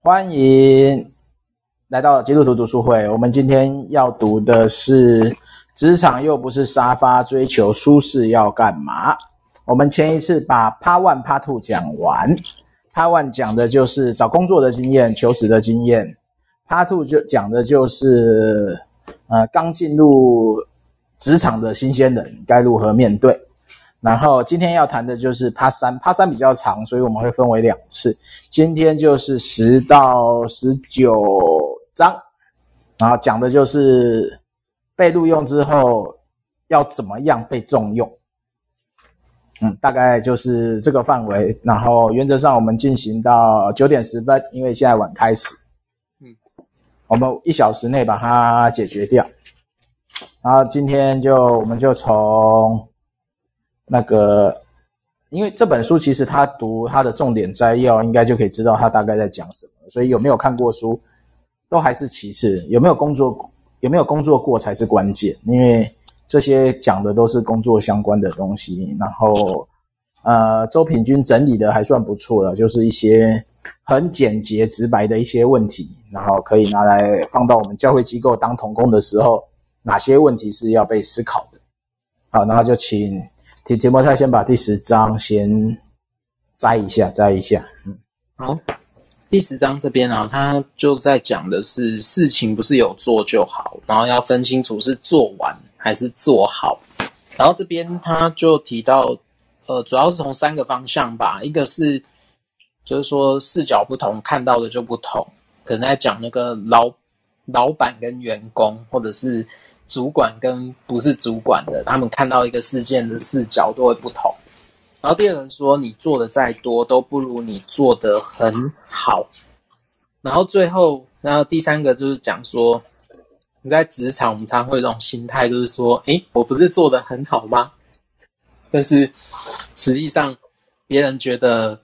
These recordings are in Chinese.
欢迎来到基督徒读书会。我们今天要读的是《职场又不是沙发，追求舒适要干嘛》。我们前一次把 Part One、Part Two 讲完，Part One 讲的就是找工作的经验、求职的经验，Part Two 就讲的就是呃刚进入职场的新鲜人该如何面对。然后今天要谈的就是 Part 3，Part 3比较长，所以我们会分为两次。今天就是十到十九章，然后讲的就是被录用之后要怎么样被重用。嗯，大概就是这个范围。然后原则上我们进行到九点十分，因为现在晚开始。嗯，我们一小时内把它解决掉。然后今天就我们就从。那个，因为这本书其实他读他的重点摘要，应该就可以知道他大概在讲什么。所以有没有看过书，都还是其次，有没有工作，有没有工作过才是关键。因为这些讲的都是工作相关的东西。然后，呃，周品均整理的还算不错了，就是一些很简洁直白的一些问题，然后可以拿来放到我们教会机构当同工的时候，哪些问题是要被思考的。好，然后就请。提提摩太先把第十章先摘一下，摘一下。嗯，好，第十章这边啊，他就在讲的是事情不是有做就好，然后要分清楚是做完还是做好。然后这边他就提到，呃，主要是从三个方向吧，一个是就是说视角不同，看到的就不同，可能在讲那个老老板跟员工，或者是。主管跟不是主管的，他们看到一个事件的视角都会不同。然后第二个人说，你做的再多都不如你做的很好。然后最后，然后第三个就是讲说，你在职场，我们常会有这种心态，就是说，诶，我不是做的很好吗？但是实际上，别人觉得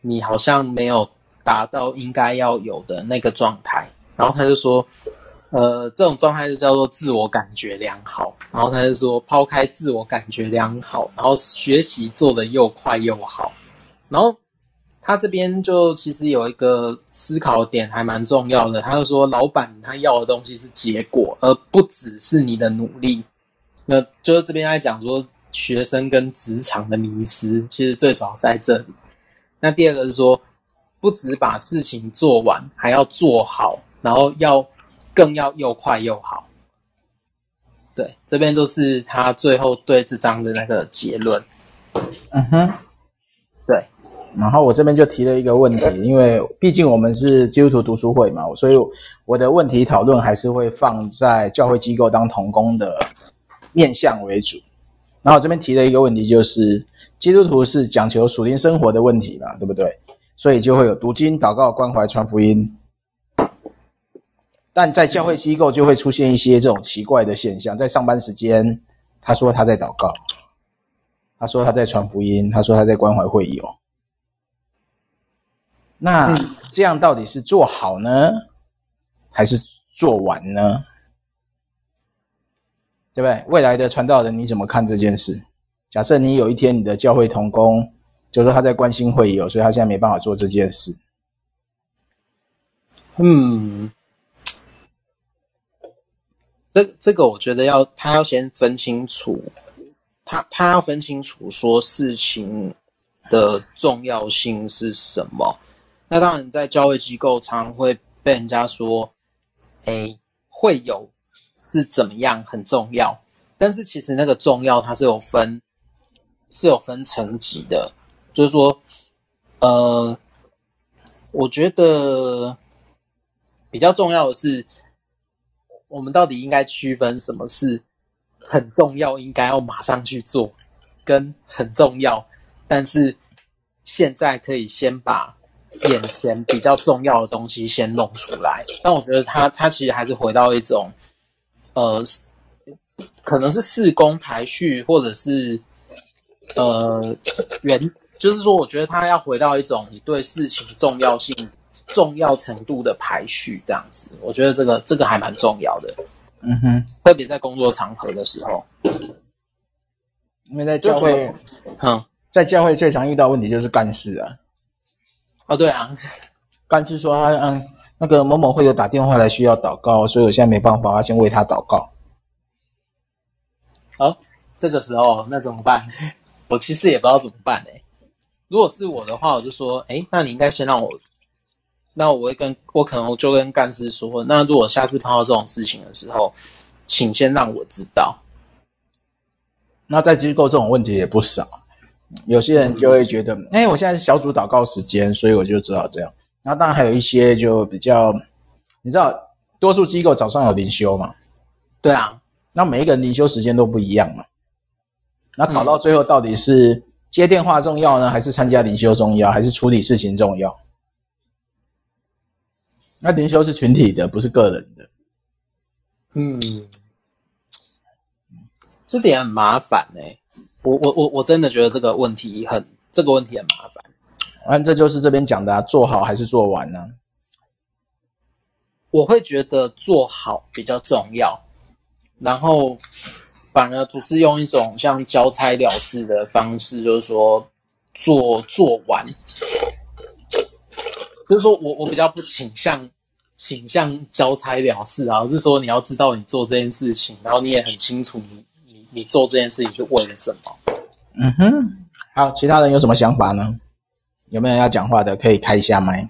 你好像没有达到应该要有的那个状态。然后他就说。呃，这种状态就叫做自我感觉良好。然后他就说，抛开自我感觉良好，然后学习做得又快又好。然后他这边就其实有一个思考点还蛮重要的。他就说，老板他要的东西是结果，而不只是你的努力。那就是这边在讲说，学生跟职场的迷失，其实最主要是在这里。那第二个是说，不只把事情做完，还要做好，然后要。更要又快又好，对，这边就是他最后对这章的那个结论。嗯哼，对。然后我这边就提了一个问题，因为毕竟我们是基督徒读书会嘛，所以我的问题讨论还是会放在教会机构当童工的面向为主。然后我这边提了一个问题，就是基督徒是讲求属灵生活的问题嘛，对不对？所以就会有读经、祷告、关怀、传福音。但在教会机构就会出现一些这种奇怪的现象，在上班时间，他说他在祷告，他说他在传福音，他说他在关怀会友。那这样到底是做好呢，还是做完呢？对不对？未来的传道人你怎么看这件事？假设你有一天你的教会同工就说他在关心会友，所以他现在没办法做这件事。嗯。这这个我觉得要他要先分清楚，他他要分清楚说事情的重要性是什么。那当然，在教育机构常常会被人家说，哎，会友是怎么样很重要，但是其实那个重要它是有分是有分层级的，就是说，呃，我觉得比较重要的是。我们到底应该区分什么是很重要，应该要马上去做，跟很重要，但是现在可以先把眼前比较重要的东西先弄出来。但我觉得他他其实还是回到一种，呃，可能是事工排序，或者是呃原，就是说，我觉得他要回到一种你对事情重要性。重要程度的排序，这样子，我觉得这个这个还蛮重要的。嗯哼，特别在工作场合的时候，因为在教会，嗯，在教会最常遇到问题就是干事啊。哦，对啊，干事说，嗯，那个某某会有打电话来需要祷告，所以我现在没办法，要先为他祷告。好，这个时候那怎么办？我其实也不知道怎么办哎。如果是我的话，我就说，哎，那你应该先让我，那我会跟我可能就跟干事说，那如果下次碰到这种事情的时候，请先让我知道。那在机构这种问题也不少，有些人就会觉得，哎，我现在是小组祷告时间，所以我就只好这样。然后当然还有一些就比较，你知道，多数机构早上有灵修嘛？对啊，那每一个人灵修时间都不一样嘛。那考到最后到底是接电话重要呢，还是参加灵修重要，还是处理事情重要？那灵修是群体的，不是个人的。嗯。这点很麻烦哎、欸，我我我我真的觉得这个问题很，这个问题很麻烦。啊，这就是这边讲的啊，做好还是做完呢？我会觉得做好比较重要，然后反而不是用一种像交差了事的方式，就是说做做完，就是说我我比较不倾向倾向交差了事啊，是说你要知道你做这件事情，然后你也很清楚你。你你做这件事情是为了什么？嗯哼，好，其他人有什么想法呢？有没有人要讲话的？可以开一下麦。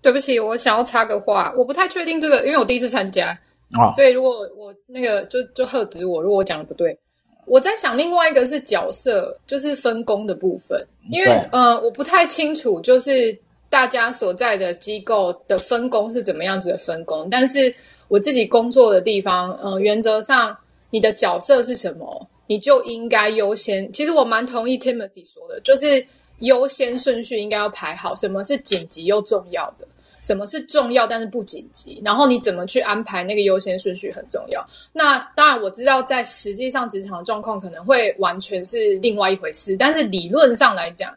对不起，我想要插个话，我不太确定这个，因为我第一次参加，哦，所以如果我那个就就喝止我，如果我讲的不对，我在想另外一个是角色，就是分工的部分，因为呃，我不太清楚，就是大家所在的机构的分工是怎么样子的分工，但是我自己工作的地方，呃，原则上。你的角色是什么？你就应该优先。其实我蛮同意 Timothy 说的，就是优先顺序应该要排好。什么是紧急又重要的？什么是重要但是不紧急？然后你怎么去安排那个优先顺序很重要。那当然我知道，在实际上职场的状况可能会完全是另外一回事。但是理论上来讲，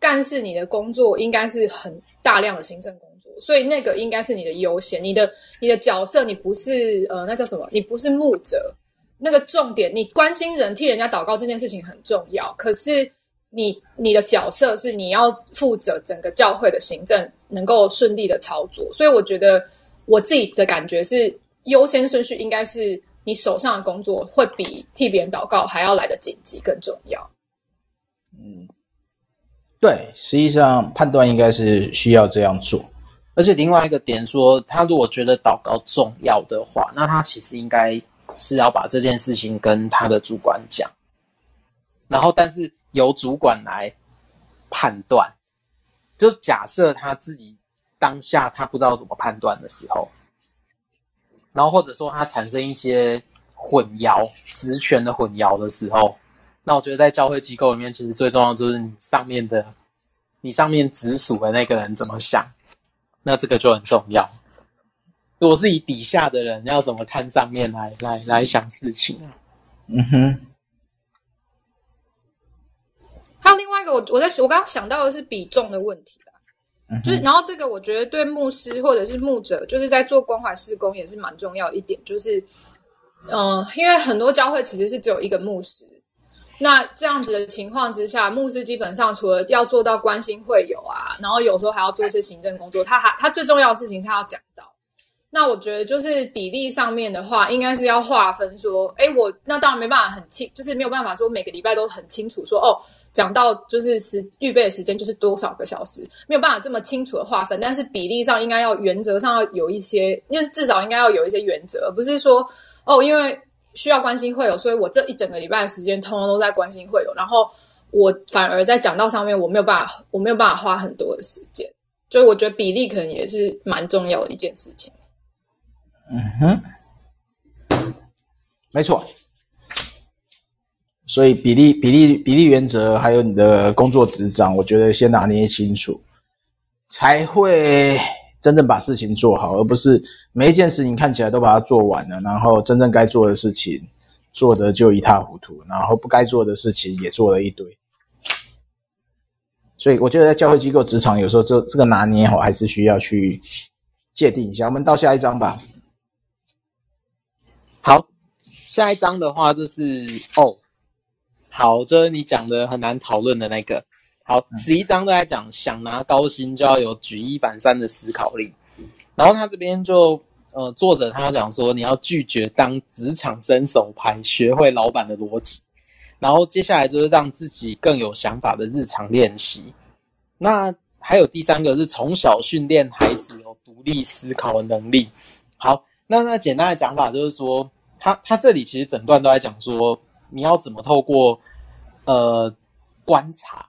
干事你的工作应该是很大量的行政工作，所以那个应该是你的优先。你的你的角色，你不是呃，那叫什么？你不是牧者。那个重点，你关心人、替人家祷告这件事情很重要。可是你你的角色是你要负责整个教会的行政能够顺利的操作，所以我觉得我自己的感觉是优先顺序应该是你手上的工作会比替别人祷告还要来得紧急更重要。对，实际上判断应该是需要这样做。而且另外一个点说，他如果觉得祷告重要的话，那他其实应该。是要把这件事情跟他的主管讲，然后但是由主管来判断，就是假设他自己当下他不知道怎么判断的时候，然后或者说他产生一些混淆职权的混淆的时候，那我觉得在教会机构里面，其实最重要就是你上面的你上面直属的那个人怎么想，那这个就很重要。如果是以底下的人要怎么看上面来来来想事情啊？嗯哼。还有另外一个，我我在我刚刚想到的是比重的问题啦。嗯。就是然后这个我觉得对牧师或者是牧者，就是在做关怀施工也是蛮重要一点，就是嗯、呃，因为很多教会其实是只有一个牧师，那这样子的情况之下，牧师基本上除了要做到关心会友啊，然后有时候还要做一些行政工作，他还他最重要的事情他要讲到。那我觉得就是比例上面的话，应该是要划分说，诶，我那当然没办法很清，就是没有办法说每个礼拜都很清楚说，哦，讲到就是时预备的时间就是多少个小时，没有办法这么清楚的划分。但是比例上应该要原则上要有一些，因为至少应该要有一些原则，而不是说哦，因为需要关心会友，所以我这一整个礼拜的时间通通都在关心会友，然后我反而在讲道上面我没有办法，我没有办法花很多的时间，所以我觉得比例可能也是蛮重要的一件事情。嗯哼，没错。所以比例、比例、比例原则，还有你的工作职掌，我觉得先拿捏清楚，才会真正把事情做好，而不是每一件事情看起来都把它做完了，然后真正该做的事情做得就一塌糊涂，然后不该做的事情也做了一堆。所以我觉得在教会机构职场，有时候这这个拿捏好，还是需要去界定一下。我们到下一章吧。好，下一章的话就是哦，好，就是你讲的很难讨论的那个。好，十一章都在讲想拿高薪就要有举一反三的思考力。然后他这边就呃，作者他讲说，你要拒绝当职场伸手牌，学会老板的逻辑。然后接下来就是让自己更有想法的日常练习。那还有第三个是从小训练孩子有独立思考的能力。好，那那简单的讲法就是说，他他这里其实整段都在讲说，你要怎么透过呃观察，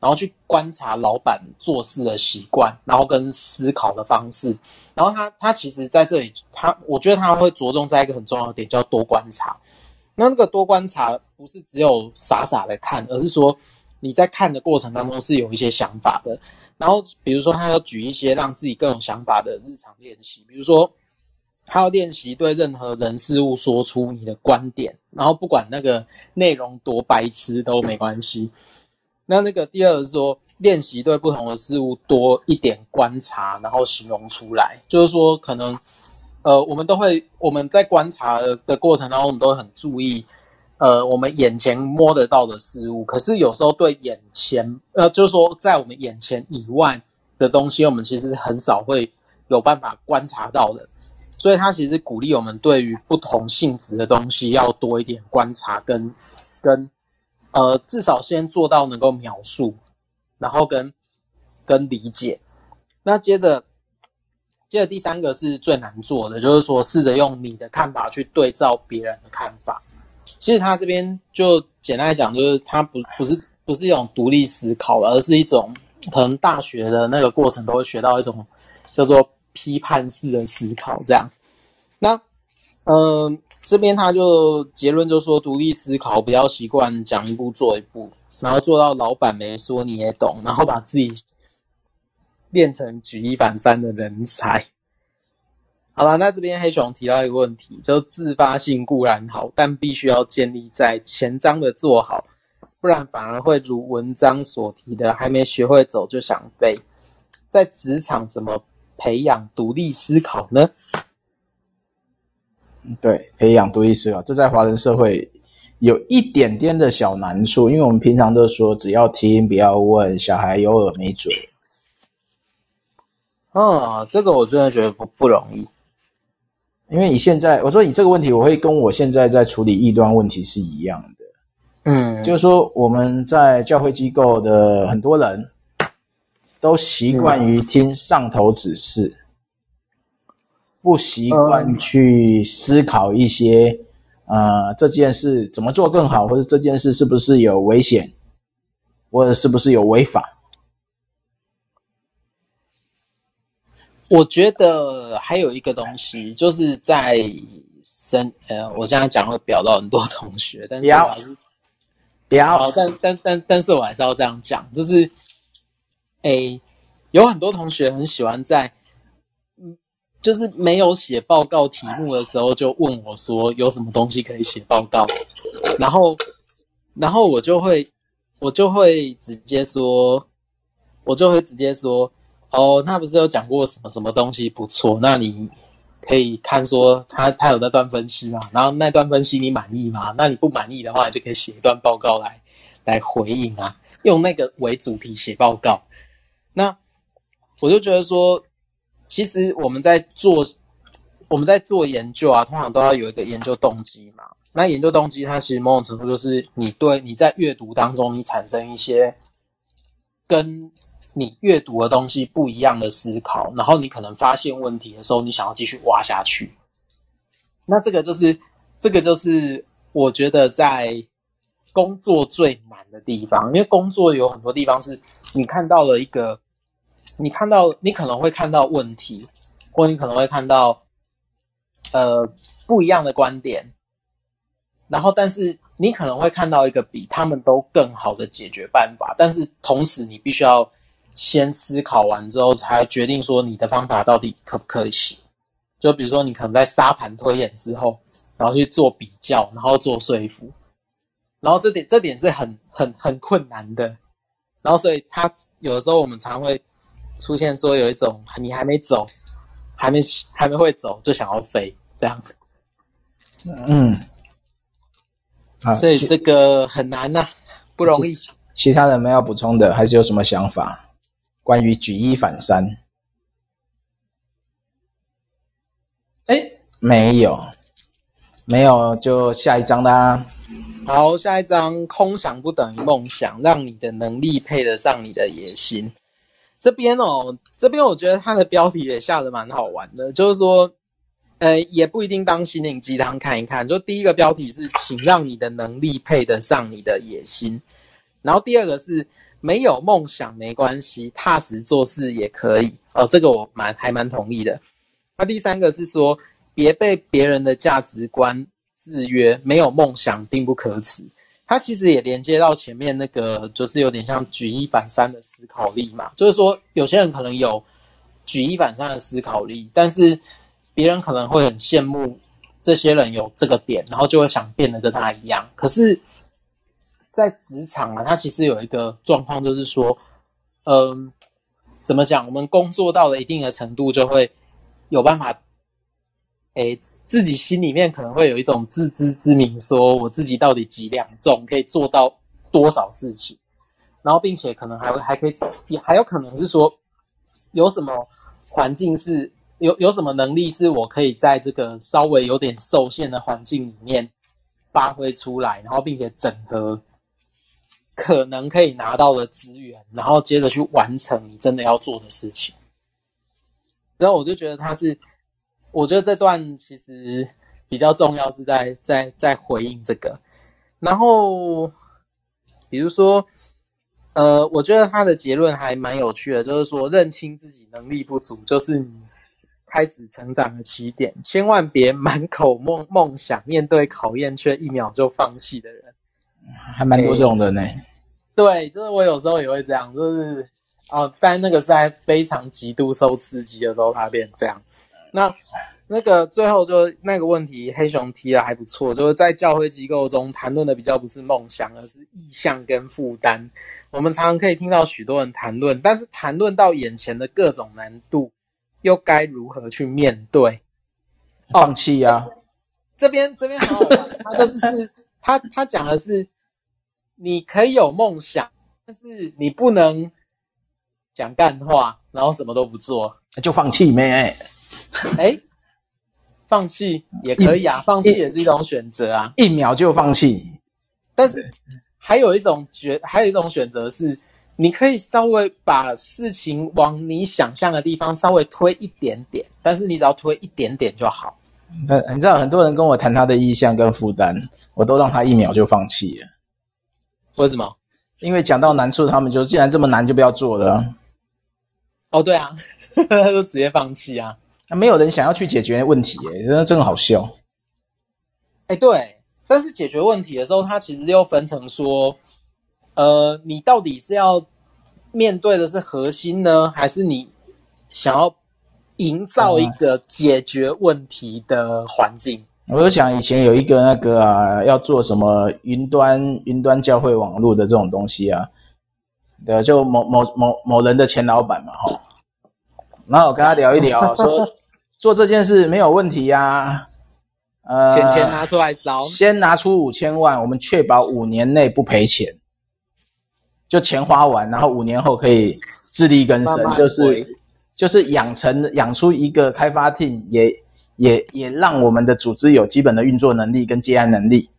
然后去观察老板做事的习惯，然后跟思考的方式。然后他他其实在这里，他我觉得他会着重在一个很重要的点，叫多观察。那那个多观察不是只有傻傻的看，而是说你在看的过程当中是有一些想法的。然后比如说他要举一些让自己更有想法的日常练习，比如说他要练习对任何人事物说出你的观点，然后不管那个内容多白痴都没关系。那那个第二是说练习对不同的事物多一点观察，然后形容出来，就是说可能。呃，我们都会，我们在观察的过程当中，我们都很注意，呃，我们眼前摸得到的事物。可是有时候对眼前，呃，就是说在我们眼前以外的东西，我们其实很少会有办法观察到的。所以他其实鼓励我们对于不同性质的东西要多一点观察跟，跟呃，至少先做到能够描述，然后跟跟理解。那接着。接着第三个是最难做的，就是说试着用你的看法去对照别人的看法。其实他这边就简单来讲，就是他不不是不是一种独立思考，而是一种可能大学的那个过程都会学到一种叫做批判式的思考。这样，那嗯、这边他就结论就说，独立思考比较习惯讲一步做一步，然后做到老板没说你也懂，然后把自己。练成举一反三的人才。好了，那这边黑熊提到一个问题，就自发性固然好，但必须要建立在前章的做好，不然反而会如文章所提的，还没学会走就想飞。在职场怎么培养独立思考呢？对，培养独立思考，这在华人社会有一点点的小难处，因为我们平常都说只要听不要问，小孩有耳没嘴。啊、哦，这个我真的觉得不不容易，因为你现在我说你这个问题，我会跟我现在在处理异端问题是一样的，嗯，就是说我们在教会机构的很多人都习惯于听上头指示，嗯、不习惯去思考一些，嗯、呃，这件事怎么做更好，或者这件事是不是有危险，或者是不是有违法。我觉得还有一个东西，就是在生呃，我现在讲会表到很多同学，但是我还是不要，但但但但是我还是要这样讲，就是，诶，有很多同学很喜欢在，嗯，就是没有写报告题目的时候就问我说有什么东西可以写报告，然后然后我就会我就会直接说，我就会直接说。哦，那不是有讲过什么什么东西不错？那你可以看说他他有那段分析嘛？然后那段分析你满意吗？那你不满意的话，你就可以写一段报告来来回应啊，用那个为主题写报告。那我就觉得说，其实我们在做我们在做研究啊，通常都要有一个研究动机嘛。那研究动机，它其实某种程度就是你对你在阅读当中，你产生一些跟。你阅读的东西不一样的思考，然后你可能发现问题的时候，你想要继续挖下去。那这个就是，这个就是我觉得在工作最难的地方，因为工作有很多地方是你看到了一个，你看到你可能会看到问题，或你可能会看到呃不一样的观点，然后但是你可能会看到一个比他们都更好的解决办法，但是同时你必须要。先思考完之后，才决定说你的方法到底可不可以行。就比如说，你可能在沙盘推演之后，然后去做比较，然后做说服，然后这点这点是很很很困难的。然后所以他有的时候我们常会出现说有一种你还没走，还没还没会走就想要飞这样。嗯，所以这个很难呐、啊，不容易。其他人没有补充的，还是有什么想法？关于举一反三？哎，没有，没有，就下一章啦。好，下一章，空想不等于梦想，让你的能力配得上你的野心。这边哦，这边我觉得它的标题也下得蛮好玩的，就是说，呃，也不一定当心灵鸡汤看一看。就第一个标题是，请让你的能力配得上你的野心。然后第二个是，没有梦想没关系，踏实做事也可以。哦，这个我蛮还蛮同意的。那第三个是说，别被别人的价值观。制约，没有梦想并不可耻，它其实也连接到前面那个，就是有点像举一反三的思考力嘛。就是说，有些人可能有举一反三的思考力，但是别人可能会很羡慕这些人有这个点，然后就会想变得跟他一样。可是，在职场啊，它其实有一个状况，就是说，嗯、怎么讲？我们工作到了一定的程度，就会有办法。诶，自己心里面可能会有一种自知之明，说我自己到底几两重，可以做到多少事情，然后并且可能还会还可以，也还有可能是说，有什么环境是有有什么能力是我可以在这个稍微有点受限的环境里面发挥出来，然后并且整合可能可以拿到的资源，然后接着去完成你真的要做的事情。然后我就觉得他是。我觉得这段其实比较重要，是在在在回应这个。然后，比如说，呃，我觉得他的结论还蛮有趣的，就是说，认清自己能力不足，就是你开始成长的起点。千万别满口梦梦想，面对考验却一秒就放弃的人，还蛮多这种的呢。对，就是我有时候也会这样，就是哦，但那个是在非常极度受刺激的时候，他变这样。那那个最后就那个问题，黑熊提的还不错，就是在教会机构中谈论的比较不是梦想，而是意向跟负担。我们常常可以听到许多人谈论，但是谈论到眼前的各种难度，又该如何去面对？放弃啊！这边这边很好玩，他就是是 他他讲的是，你可以有梦想，但是你不能讲干话，然后什么都不做，就放弃没？哎，放弃也可以啊，放弃也是一种选择啊，一秒就放弃。但是还有一种觉，还有一种选择是，你可以稍微把事情往你想象的地方稍微推一点点，但是你只要推一点点就好。那你知道，很多人跟我谈他的意向跟负担，我都让他一秒就放弃了。为什么？因为讲到难处，他们就既然这么难，就不要做了。哦，对啊，他就直接放弃啊。那没有人想要去解决问题，欸，真的真的好笑。哎，对，但是解决问题的时候，它其实又分成说，呃，你到底是要面对的是核心呢，还是你想要营造一个解决问题的环境？我就想以前有一个那个啊，要做什么云端云端教会网络的这种东西啊，对，就某某某某人的前老板嘛，哈。然后我跟他聊一聊，说。做这件事没有问题呀、啊，呃，钱钱拿出来烧，先拿出五千万，我们确保五年内不赔钱，就钱花完，然后五年后可以自力更生，就是就是养成养出一个开发 team，也也也让我们的组织有基本的运作能力跟接案能力，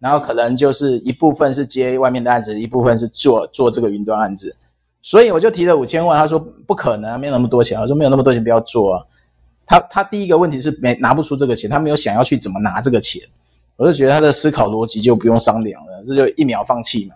然后可能就是一部分是接外面的案子，一部分是做做这个云端案子，所以我就提了五千万，他说不可能，没有那么多钱，我说没有那么多钱不要做啊。他他第一个问题是没拿不出这个钱，他没有想要去怎么拿这个钱，我就觉得他的思考逻辑就不用商量了，这就一秒放弃嘛。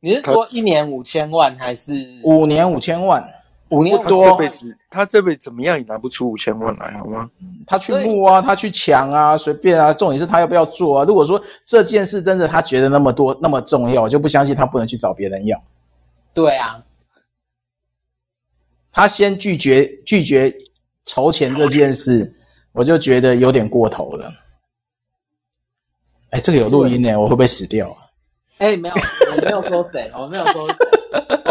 你是说一年五千万还是五年五千万？五年多，这辈子他这辈子怎么样也拿不出五千万来，好吗？他去募啊，他去抢啊，随便啊，重点是他要不要做啊？如果说这件事真的他觉得那么多那么重要，我就不相信他不能去找别人要。对啊，他先拒绝拒绝。筹钱这件事，我就觉得有点过头了。哎，这个有录音呢，我会不会死掉啊？哎，没有，我没有说谁，我没有说，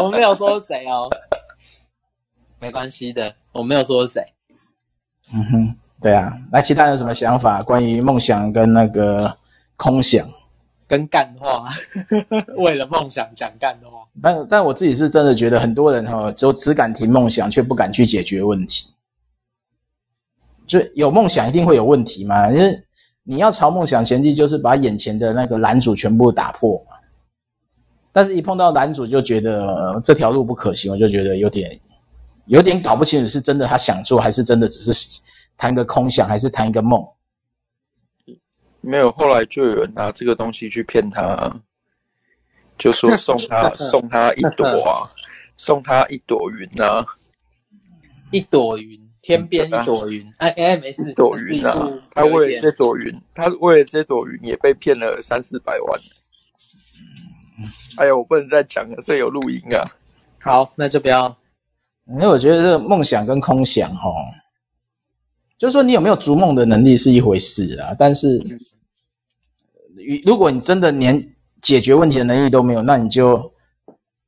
我没有说谁哦。没关系的，我没有说谁。嗯哼，对啊。那其他人有什么想法？关于梦想跟那个空想？跟干话，为了梦想讲干话。但但我自己是真的觉得，很多人哈，就只敢提梦想，却不敢去解决问题。就有梦想一定会有问题嘛？因为你要朝梦想前进，就是把眼前的那个拦阻全部打破嘛。但是，一碰到拦阻，就觉得、呃、这条路不可行，我就觉得有点有点搞不清楚，是真的他想做，还是真的只是谈个空想，还是谈一个梦？没有，后来就有人拿这个东西去骗他，就说送他 送他一朵啊，送他一朵云啊，一朵云。天边一朵云，哎哎，没事。一朵云啊，他为了这朵云，他为了这朵云也被骗了三四百万。哎呀，我不能再讲了，这有录音啊。好，那就不要。因为我觉得这个梦想跟空想，哈，就是说你有没有逐梦的能力是一回事啊，但是，如果你真的连解决问题的能力都没有，那你就。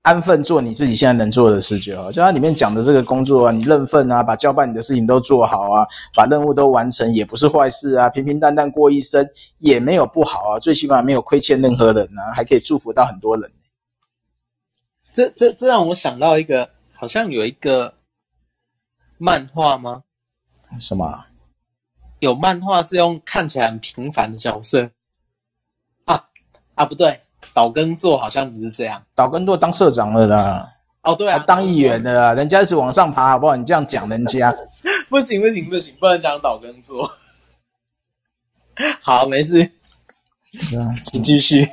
安分做你自己现在能做的事就好，就他里面讲的这个工作啊，你认份啊，把交办你的事情都做好啊，把任务都完成也不是坏事啊，平平淡淡过一生也没有不好啊，最起码没有亏欠任何人啊，还可以祝福到很多人。这这这让我想到一个，好像有一个漫画吗？什么？有漫画是用看起来很平凡的角色啊啊，不对。岛根座好像不是这样，岛根座当社长了啦。哦，对啊，当议员的啦，人家一直往上爬，好不好？你这样讲人家，不行不行不行，不能讲岛根座。好，没事，啊，请继续，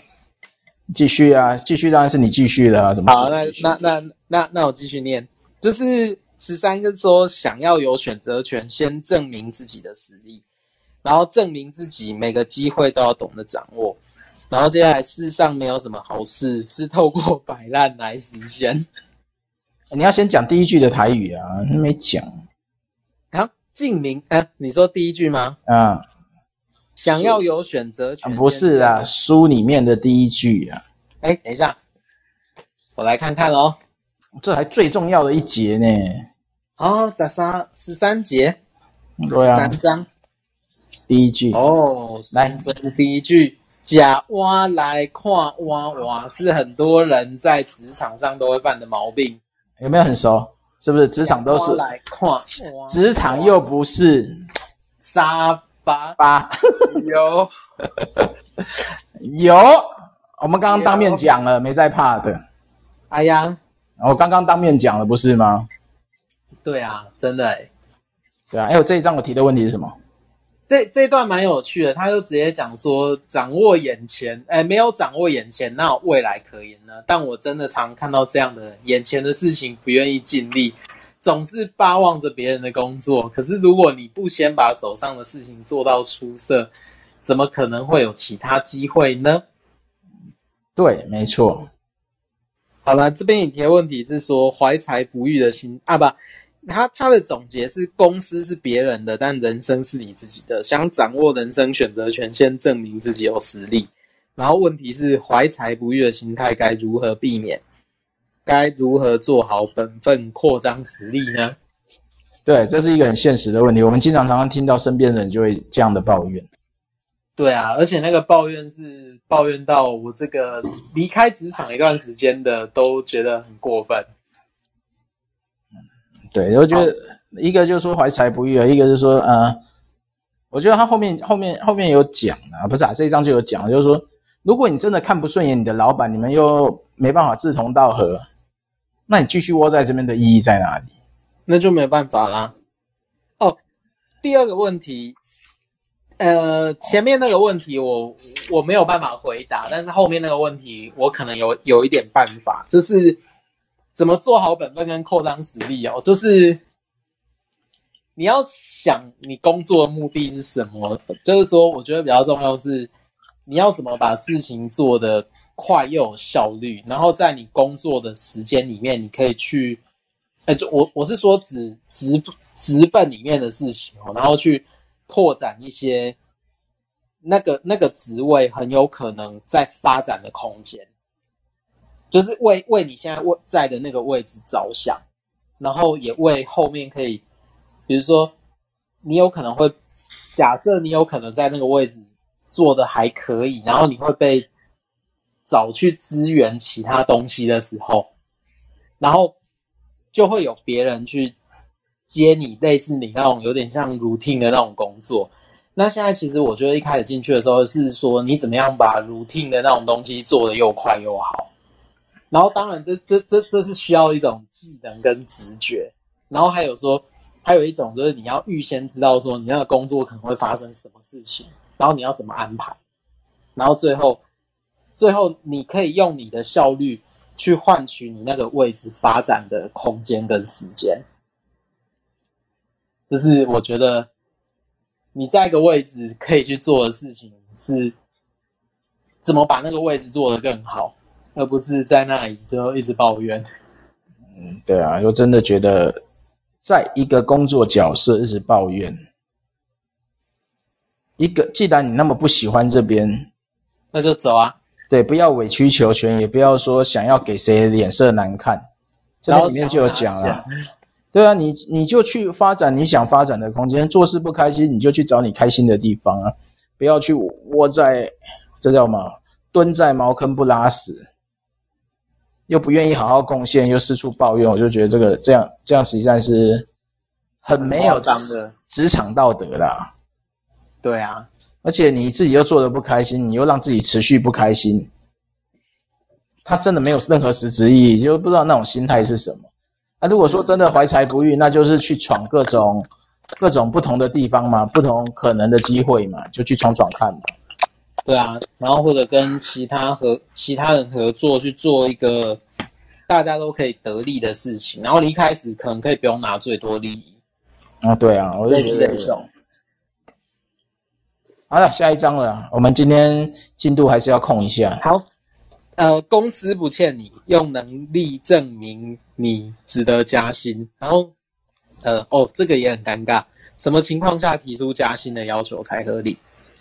继续啊，继续当然是你继续了啊，怎么？好，那那那那那我继续念，就是十三个说想要有选择权，先证明自己的实力，然后证明自己每个机会都要懂得掌握。然后接下来，世上没有什么好事是透过摆烂来实现。你要先讲第一句的台语啊，没讲。啊，静明，哎，你说第一句吗？啊，想要有选择权。不是啊，书里面的第一句啊。哎，等一下，我来看看哦。这还最重要的一节呢。哦，十三十三节，对啊，三章第一句哦，来，这是第一句。假挖来跨挖挖是很多人在职场上都会犯的毛病，有没有很熟？是不是职场都是？来跨，职场又不是沙发吧？有 有，我们刚刚当面讲了，没在怕的。哎呀，我刚刚当面讲了，不是吗？对啊，真的哎。对啊，哎，我这一章我提的问题是什么？这这段蛮有趣的，他就直接讲说，掌握眼前，哎，没有掌握眼前，那未来可言呢？但我真的常看到这样的人，眼前的事情不愿意尽力，总是巴望着别人的工作。可是如果你不先把手上的事情做到出色，怎么可能会有其他机会呢？对，没错。好了，这边你提的问题是说怀才不遇的心啊，不。他他的总结是：公司是别人的，但人生是你自己的。想掌握人生选择权，先证明自己有实力。然后问题是：怀才不遇的心态该如何避免？该如何做好本分，扩张实力呢？对，这是一个很现实的问题。我们经常常常听到身边的人就会这样的抱怨。对啊，而且那个抱怨是抱怨到我这个离开职场一段时间的，都觉得很过分。对，我觉得一个就是说怀才不遇啊，一个就是说，呃，我觉得他后面后面后面有讲啊，不是啊，这一章就有讲，就是说，如果你真的看不顺眼你的老板，你们又没办法志同道合，那你继续窝在这边的意义在哪里？那就没办法啦。哦，第二个问题，呃，前面那个问题我我没有办法回答，但是后面那个问题我可能有有一点办法，就是。怎么做好本分跟扩张实力哦？就是你要想你工作的目的是什么？就是说，我觉得比较重要是你要怎么把事情做得快又有效率，然后在你工作的时间里面，你可以去，哎，就我我是说直直直奔里面的事情哦，然后去拓展一些那个那个职位很有可能在发展的空间。就是为为你现在位在的那个位置着想，然后也为后面可以，比如说你有可能会假设你有可能在那个位置做的还可以，然后你会被找去支援其他东西的时候，然后就会有别人去接你，类似你那种有点像 routine 的那种工作。那现在其实我觉得一开始进去的时候是说，你怎么样把 routine 的那种东西做得又快又好。然后当然这这这这是需要一种技能跟直觉。然后还有说，还有一种就是你要预先知道说你那个工作可能会发生什么事情，然后你要怎么安排。然后最后，最后你可以用你的效率去换取你那个位置发展的空间跟时间。这是我觉得。你在一个位置可以去做的事情是，怎么把那个位置做得更好，而不是在那里就一直抱怨。嗯，对啊，我真的觉得，在一个工作角色一直抱怨，一个既然你那么不喜欢这边，那就走啊。对，不要委曲求全，也不要说想要给谁脸色难看。这里面就有讲了。对啊，你你就去发展你想发展的空间。做事不开心，你就去找你开心的地方啊！不要去窝在，这叫什么？蹲在茅坑不拉屎，又不愿意好好贡献，又四处抱怨。我就觉得这个这样这样实际上是很没有的职场道德啦。对啊，而且你自己又做的不开心，你又让自己持续不开心，他真的没有任何实质意义，就不知道那种心态是什么。那、啊、如果说真的怀才不遇，那就是去闯各种各种不同的地方嘛，不同可能的机会嘛，就去闯闯看嘛。对啊，然后或者跟其他和其他人合作去做一个大家都可以得利的事情，然后你一开始可能可以不用拿最多利益。啊，对啊，我就觉得这种。好了，下一章了，我们今天进度还是要控一下。好。呃，公司不欠你，用能力证明你值得加薪。然后，呃，哦，这个也很尴尬，什么情况下提出加薪的要求才合理？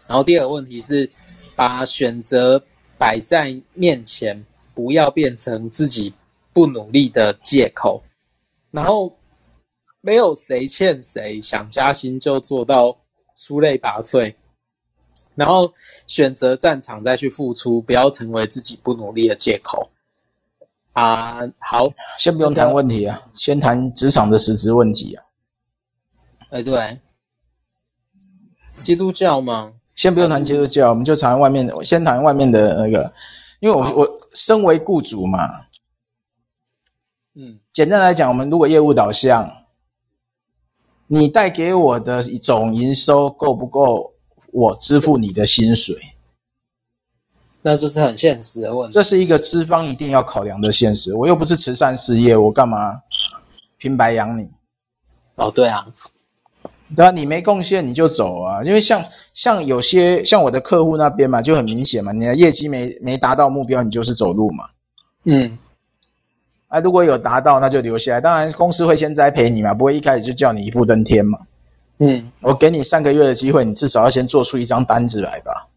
然后第二个问题是，把选择摆在面前，不要变成自己不努力的借口。然后，没有谁欠谁，想加薪就做到出类拔萃。然后选择战场再去付出，不要成为自己不努力的借口。啊，好，先不用谈问题啊，先谈职场的实质问题啊。哎，对，基督教吗？先不用谈基督教，我们就谈外面的。先谈外面的那个，因为我我身为雇主嘛，嗯，简单来讲，我们如果业务导向，你带给我的总营收够不够？我支付你的薪水，那这是很现实的问题。这是一个资方一定要考量的现实。我又不是慈善事业，我干嘛平白养你？哦，对啊，对啊，你没贡献你就走啊。因为像像有些像我的客户那边嘛，就很明显嘛，你的业绩没没达到目标，你就是走路嘛。嗯，啊，如果有达到，那就留下来。当然，公司会先栽培你嘛，不会一开始就叫你一步登天嘛。嗯，我给你三个月的机会，你至少要先做出一张单子来吧。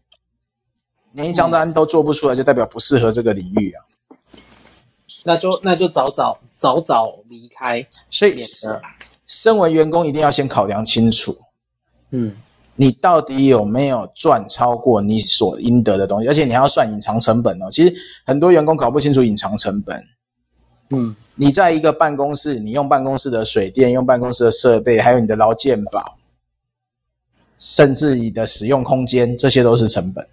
连一张单都做不出来，就代表不适合这个领域啊。那就那就早早早早离开。所以，身为员工一定要先考量清楚。嗯，你到底有没有赚超过你所应得的东西？而且你还要算隐藏成本哦。其实很多员工搞不清楚隐藏成本。嗯，你在一个办公室，你用办公室的水电，用办公室的设备，还有你的劳健保，甚至你的使用空间，这些都是成本。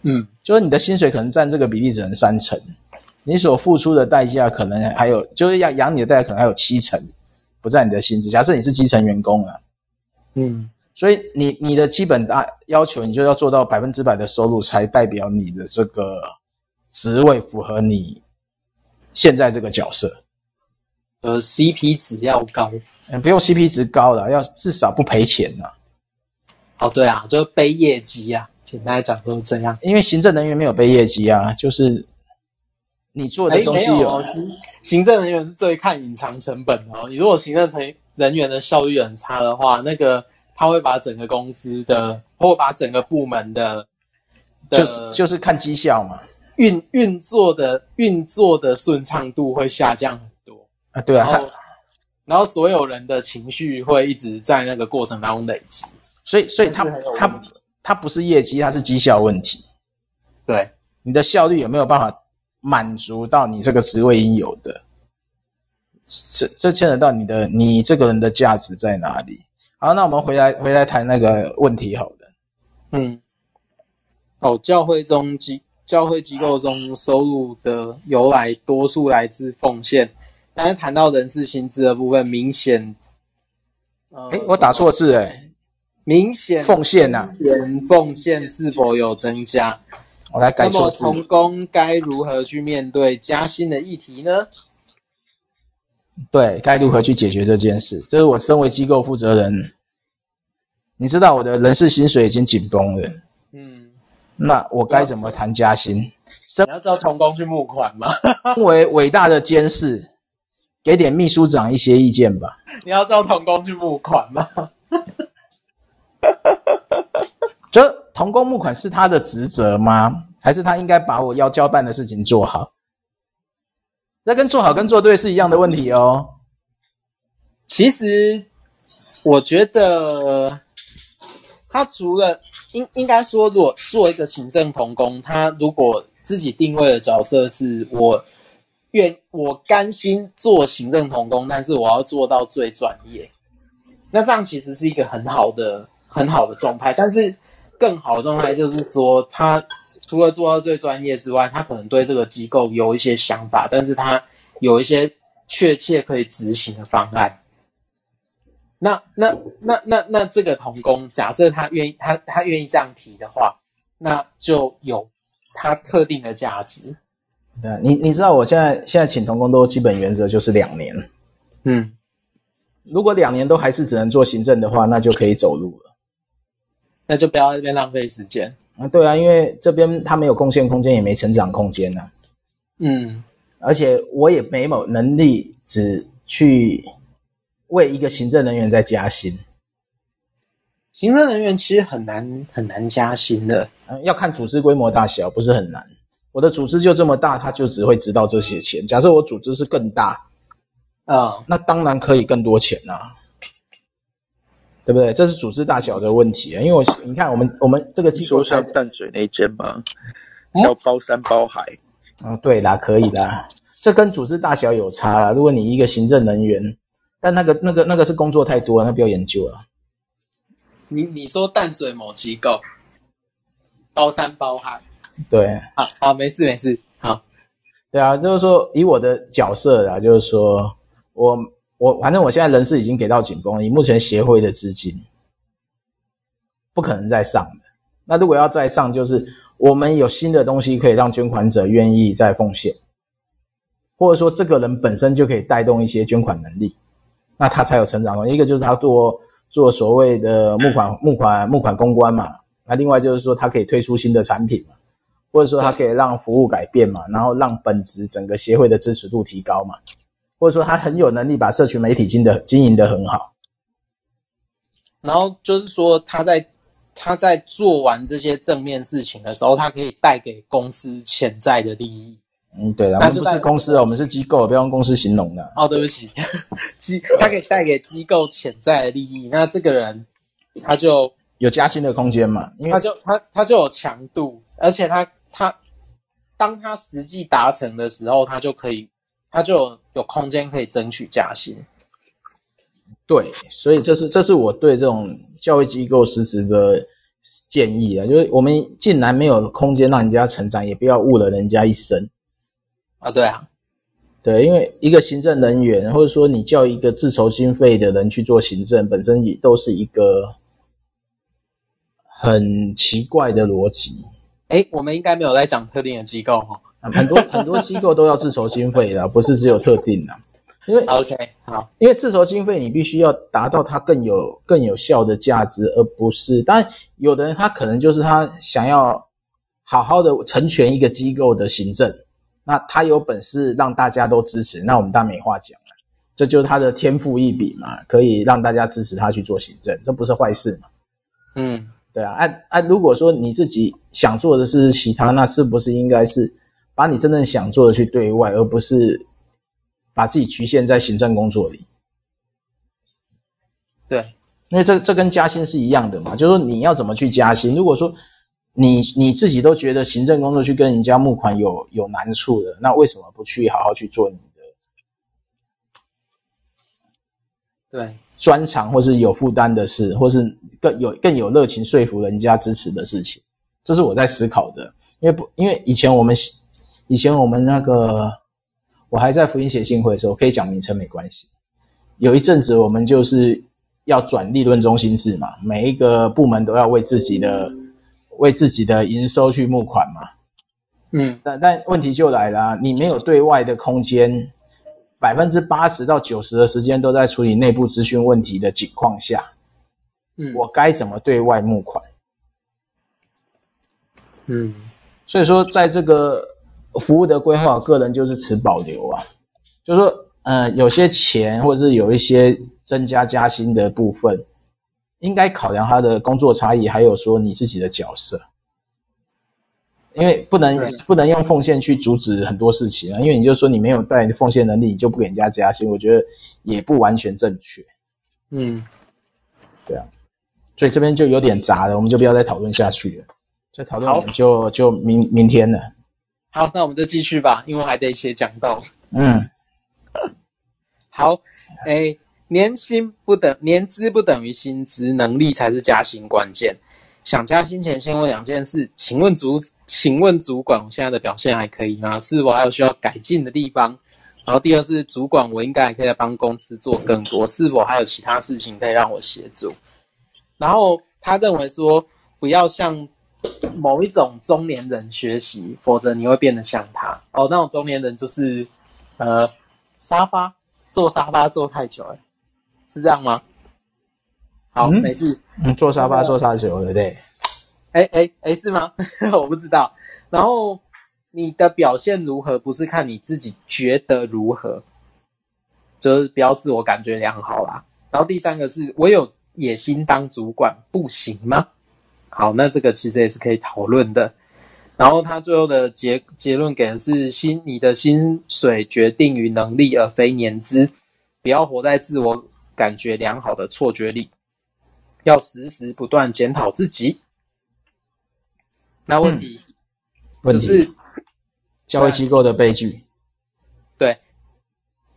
嗯，就是你的薪水可能占这个比例只能三成，你所付出的代价可能还有，就是要养你的代价可能还有七成不在你的薪资。假设你是基层员工啊，嗯，所以你你的基本大要求，你就要做到百分之百的收入，才代表你的这个职位符合你。现在这个角色，呃，CP 值要高，嗯，不用 CP 值高了，要至少不赔钱呐。哦，对啊，就是背业绩啊，简单来讲就是这样。因为行政人员没有背业绩啊，就是你做的东西有，有行。行政人员是最看隐藏成本哦。你如果行政成人员的效率很差的话，那个他会把整个公司的，或把整个部门的，的就是就是看绩效嘛。运运作的运作的顺畅度会下降很多啊，对啊，然后，然后所有人的情绪会一直在那个过程当中累积，所以所以他他他不是业绩，他是绩效问题。对，你的效率有没有办法满足到你这个职位应有的？这这牵扯到你的你这个人的价值在哪里？好，那我们回来回来谈那个问题，好了。嗯，哦，教会中机教会机构中收入的由来，多数来自奉献，但是谈到人事薪资的部分，明显，呃，诶，我打错字诶，明显奉献呐，奉献是否有增加？我来改。那么，同工该如何去面对加薪的议题呢？对，该如何去解决这件事？这是我身为机构负责人，你知道我的人事薪水已经紧绷了。嗯，那我该怎么谈加薪？你要叫童工去募款吗？身为伟大的监事，给点秘书长一些意见吧。你要叫童工去募款吗？同工募款是他的职责吗？还是他应该把我要交办的事情做好？那跟做好跟做对是一样的问题哦。其实，我觉得他除了应应该说，如果做一个行政同工，他如果自己定位的角色是我愿我甘心做行政同工，但是我要做到最专业，那这样其实是一个很好的很好的状态。但是更好的状态就是说他。除了做到最专业之外，他可能对这个机构有一些想法，但是他有一些确切可以执行的方案。那、那、那、那、那这个童工，假设他愿意，他他愿意这样提的话，那就有他特定的价值。对，你你知道，我现在现在请童工都基本原则就是两年。嗯，如果两年都还是只能做行政的话，那就可以走路了。那就不要在这边浪费时间。啊，对啊，因为这边他没有贡献空间，也没成长空间呢、啊。嗯，而且我也没有能力只去为一个行政人员在加薪。行政人员其实很难很难加薪的，嗯，要看组织规模大小，不是很难。我的组织就这么大，他就只会知道这些钱。假设我组织是更大，啊、嗯，那当然可以更多钱啊。对不对？这是组织大小的问题啊！因为我你看，我们我们这个机构说像淡水那间嘛，要包山包海。啊、哦，对啦，可以啦。这跟组织大小有差啦。如果你一个行政人员，但那个那个那个是工作太多，那不要研究了。你你说淡水某机构包山包海，对，好好没事没事，好，对啊，就是说以我的角色啊，就是说我。我反正我现在人事已经给到紧绷了，以目前协会的资金，不可能再上的。那如果要再上，就是我们有新的东西可以让捐款者愿意再奉献，或者说这个人本身就可以带动一些捐款能力，那他才有成长。一个就是他做做所谓的募款募款募款公关嘛，那另外就是说他可以推出新的产品嘛，或者说他可以让服务改变嘛，然后让本职整个协会的支持度提高嘛。或者说他很有能力把社群媒体经的经营的很好，然后就是说他在他在做完这些正面事情的时候，他可以带给公司潜在的利益。嗯，对了，我们不是公司哦，我们是机构，不要用公司形容的。哦，对不起，机他可以带给机构潜在的利益，那这个人他就有加薪的空间嘛？因为他就他他就有强度，而且他他当他实际达成的时候，他就可以。他就有，空间可以争取加薪，对，所以这是这是我对这种教育机构实质的建议啊，就是我们既然没有空间让人家成长，也不要误了人家一生啊。对啊，对，因为一个行政人员，或者说你叫一个自筹经费的人去做行政，本身也都是一个很奇怪的逻辑。哎，我们应该没有在讲特定的机构哈。很多 很多机构都要自筹经费的，不是只有特定的。因为 OK 好，因为自筹经费你必须要达到它更有更有效的价值，而不是。当然，有的人他可能就是他想要好好的成全一个机构的行政，那他有本事让大家都支持，那我们当然没话讲了。这就是他的天赋异禀嘛，可以让大家支持他去做行政，这不是坏事嘛。嗯，对啊，按按如果说你自己想做的是其他，那是不是应该是？把你真正想做的去对外，而不是把自己局限在行政工作里。对，因为这这跟加薪是一样的嘛，就是说你要怎么去加薪。如果说你你自己都觉得行政工作去跟人家募款有有难处的，那为什么不去好好去做你的对专长，或是有负担的事，或是更有更有热情说服人家支持的事情？这是我在思考的。因为不，因为以前我们以前我们那个我还在福音写信会的时候，可以讲名称没关系。有一阵子我们就是要转利润中心制嘛，每一个部门都要为自己的。为自己的营收去募款嘛，嗯，但但问题就来了啊，你没有对外的空间，百分之八十到九十的时间都在处理内部资讯问题的情况下，嗯，我该怎么对外募款？嗯，所以说在这个服务的规划，个人就是持保留啊，就是说，呃，有些钱或者是有一些增加加薪的部分。应该考量他的工作差异，还有说你自己的角色，因为不能不能用奉献去阻止很多事情啊。因为你就说你没有带奉献能力，你就不给人家加薪，我觉得也不完全正确。嗯，对啊，所以这边就有点杂了，我们就不要再讨论下去了。再讨论就就明明天了。好，那我们就继续吧，因为还得写讲道。嗯，好，诶、欸年薪不等，年资不等于薪资，能力才是加薪关键。想加薪前，先问两件事：请问主，请问主管，我现在的表现还可以吗？是否还有需要改进的地方？然后第二是主管，我应该还可以帮公司做更多，是否还有其他事情可以让我协助？然后他认为说，不要向某一种中年人学习，否则你会变得像他。哦，那种中年人就是，呃，沙发坐沙发坐太久了。是这样吗？好，嗯、没事。嗯，坐沙发坐太久了，对。哎哎哎，是吗？我不知道。然后你的表现如何，不是看你自己觉得如何，就是不要自我感觉良好啦。然后第三个是，我有野心当主管，不行吗？好，那这个其实也是可以讨论的。然后他最后的结结论给的是：薪，你的薪水决定于能力，而非年资。不要活在自我。感觉良好的错觉里，要时时不断检讨自己。那问题，嗯、就是问题教育机构的悲剧。对，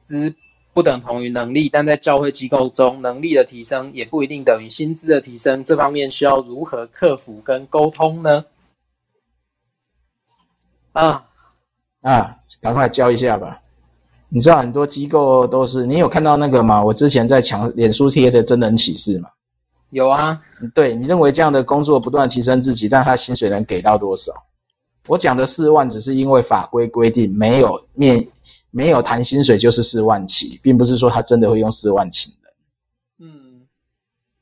资不等同于能力，但在教会机构中，能力的提升也不一定等于薪资的提升。这方面需要如何克服跟沟通呢？啊啊，赶快教一下吧。你知道很多机构都是，你有看到那个吗？我之前在抢脸书贴的真人启示吗？有啊。对，你认为这样的工作不断提升自己，但他薪水能给到多少？我讲的四万只是因为法规规定没有面没有谈薪水就是四万起，并不是说他真的会用四万请人。嗯。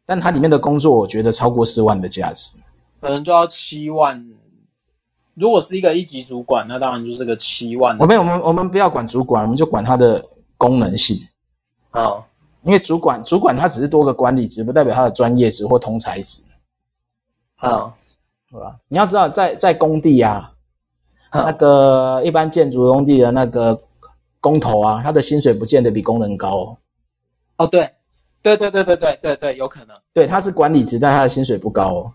但他里面的工作，我觉得超过四万的价值，可能就要七万。如果是一个一级主管，那当然就是个七万。我们我们我们不要管主管，我们就管他的功能性。哦，因为主管主管他只是多个管理职，不代表他的专业职或通才职。好，对吧？你要知道在，在在工地啊，那个一般建筑工地的那个工头啊，他的薪水不见得比工人高哦。哦，对，对对对对对对对，有可能。对，他是管理职，但他的薪水不高哦。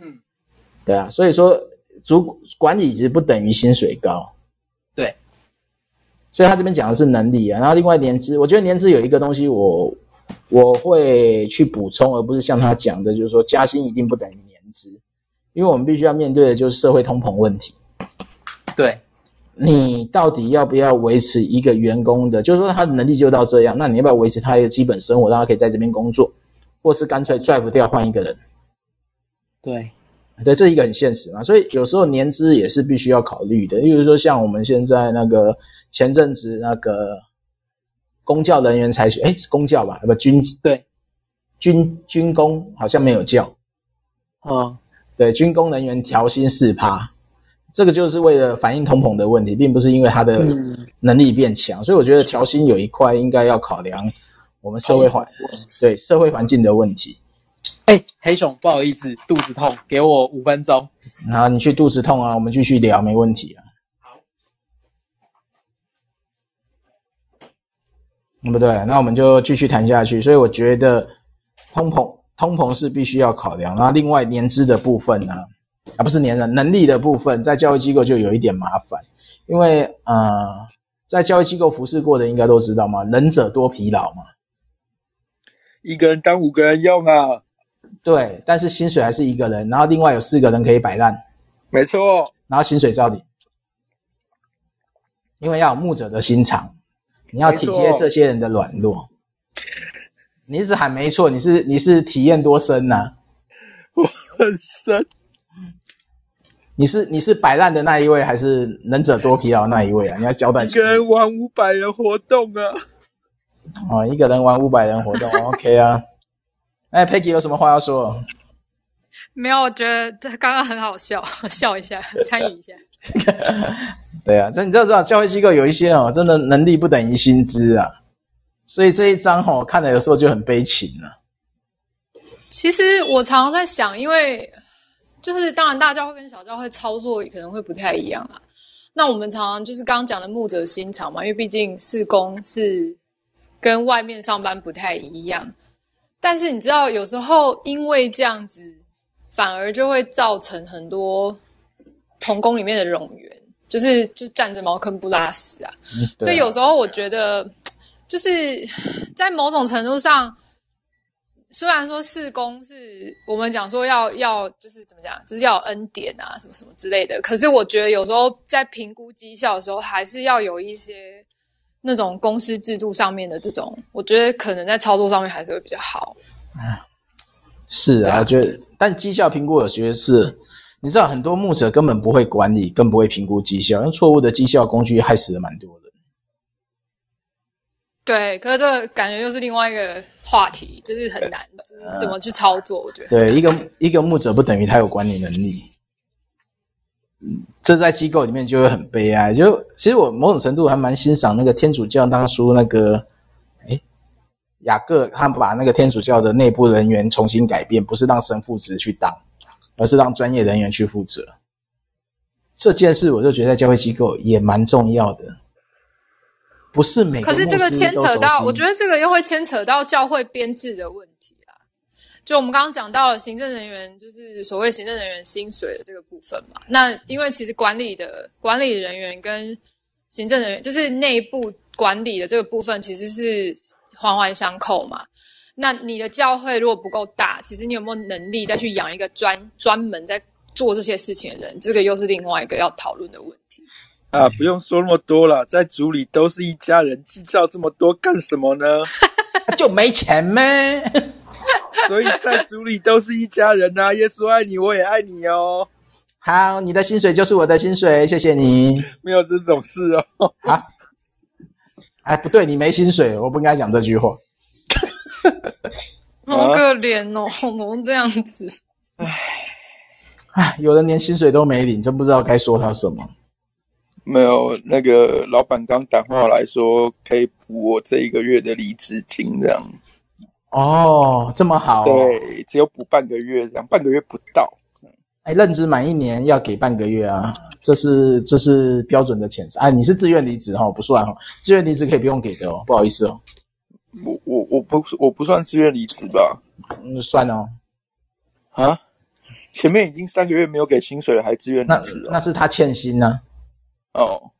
嗯，对啊，所以说。主管理职不等于薪水高，对，所以他这边讲的是能力啊，然后另外年资，我觉得年资有一个东西我我会去补充，而不是像他讲的，就是说加薪一定不等于年资，因为我们必须要面对的就是社会通膨问题。对，你到底要不要维持一个员工的，就是说他的能力就到这样，那你要不要维持他一个基本生活，让他可以在这边工作，或是干脆拽不掉换一个人？对。对，这是一个很现实嘛，所以有时候年资也是必须要考虑的。例如说，像我们现在那个前阵子那个公教人员采取，哎，公教吧，那个军对军军工好像没有教，啊，对，军工人员调薪四趴，这个就是为了反映通膨的问题，并不是因为他的能力变强。所以我觉得调薪有一块应该要考量我们社会环对社会环境的问题。哎、欸，黑熊，不好意思，肚子痛，给我五分钟。然后你去肚子痛啊，我们继续聊，没问题啊。好，对不对？那我们就继续谈下去。所以我觉得通膨，通膨是必须要考量。然后另外年资的部分呢、啊，啊，不是年人，能力的部分在教育机构就有一点麻烦，因为呃，在教育机构服侍过的应该都知道嘛，能者多疲劳嘛，一个人当五个人用啊，对，但是薪水还是一个人，然后另外有四个人可以摆烂，没错，然后薪水照领，因为要有牧者的心肠，你要体贴这些人的软弱。你一直喊没错，你是你是体验多深呐、啊？我很深。你是你是摆烂的那一位，还是能者多疲劳那一位啊？你要交代。一个人玩五百人活动啊！哦，一个人玩五百人活动，OK 啊。哎，Peggy 有什么话要说？没有，我觉得这刚刚很好笑，笑一下，参与一下。对啊，这你知道知道，教会机构有一些哦，真的能力不等于薪资啊。所以这一章哦，看了有时候就很悲情了。其实我常常在想，因为就是当然大教会跟小教会操作可能会不太一样啦。那我们常常就是刚刚讲的牧者心肠嘛，因为毕竟事工是跟外面上班不太一样。但是你知道，有时候因为这样子，反而就会造成很多童工里面的冗员，就是就站着茅坑不拉屎啊。所以有时候我觉得。就是在某种程度上，虽然说事工是我们讲说要要就是怎么讲，就是要恩典啊什么什么之类的。可是我觉得有时候在评估绩效的时候，还是要有一些那种公司制度上面的这种，我觉得可能在操作上面还是会比较好。是啊，我觉得，但绩效评估有些是，你知道很多牧者根本不会管理，更不会评估绩效，用错误的绩效工具害死了蛮多的。对，可是这个感觉又是另外一个话题，就是很难，就是怎么去操作？我觉得对，一个一个牧者不等于他有管理能力，嗯，这在机构里面就会很悲哀。就其实我某种程度还蛮欣赏那个天主教当初那个，哎，雅各他们把那个天主教的内部人员重新改变，不是让神父职去当，而是让专业人员去负责。这件事我就觉得在教会机构也蛮重要的。不是每个，可是这个牵扯到，我觉得这个又会牵扯到教会编制的问题啦。就我们刚刚讲到了行政人员，就是所谓行政人员薪水的这个部分嘛。那因为其实管理的管理人员跟行政人员，就是内部管理的这个部分，其实是环环相扣嘛。那你的教会如果不够大，其实你有没有能力再去养一个专专门在做这些事情的人？这个又是另外一个要讨论的问题。啊，不用说那么多了，在组里都是一家人，计较这么多干什么呢？就没钱咩？所以在组里都是一家人呐、啊，耶稣爱你，我也爱你哦。好，你的薪水就是我的薪水，谢谢你。没有这种事哦。啊？哎，不对，你没薪水，我不应该讲这句话。好可怜哦，怎么这样子？唉，唉，有人连薪水都没领，真不知道该说他什么。没有，那个老板刚打电话来说，可以补我这一个月的离职金，这样。哦，这么好、哦。对，只有补半个月，这样半个月不到。哎，任职满一年要给半个月啊，这是这是标准的遣散。哎，你是自愿离职哈，不算哈，自愿离职可以不用给的哦，不好意思哦。我我我不我不算自愿离职吧？嗯，算哦。啊？前面已经三个月没有给薪水了，还自愿离职、哦那？那是他欠薪呢、啊。哦，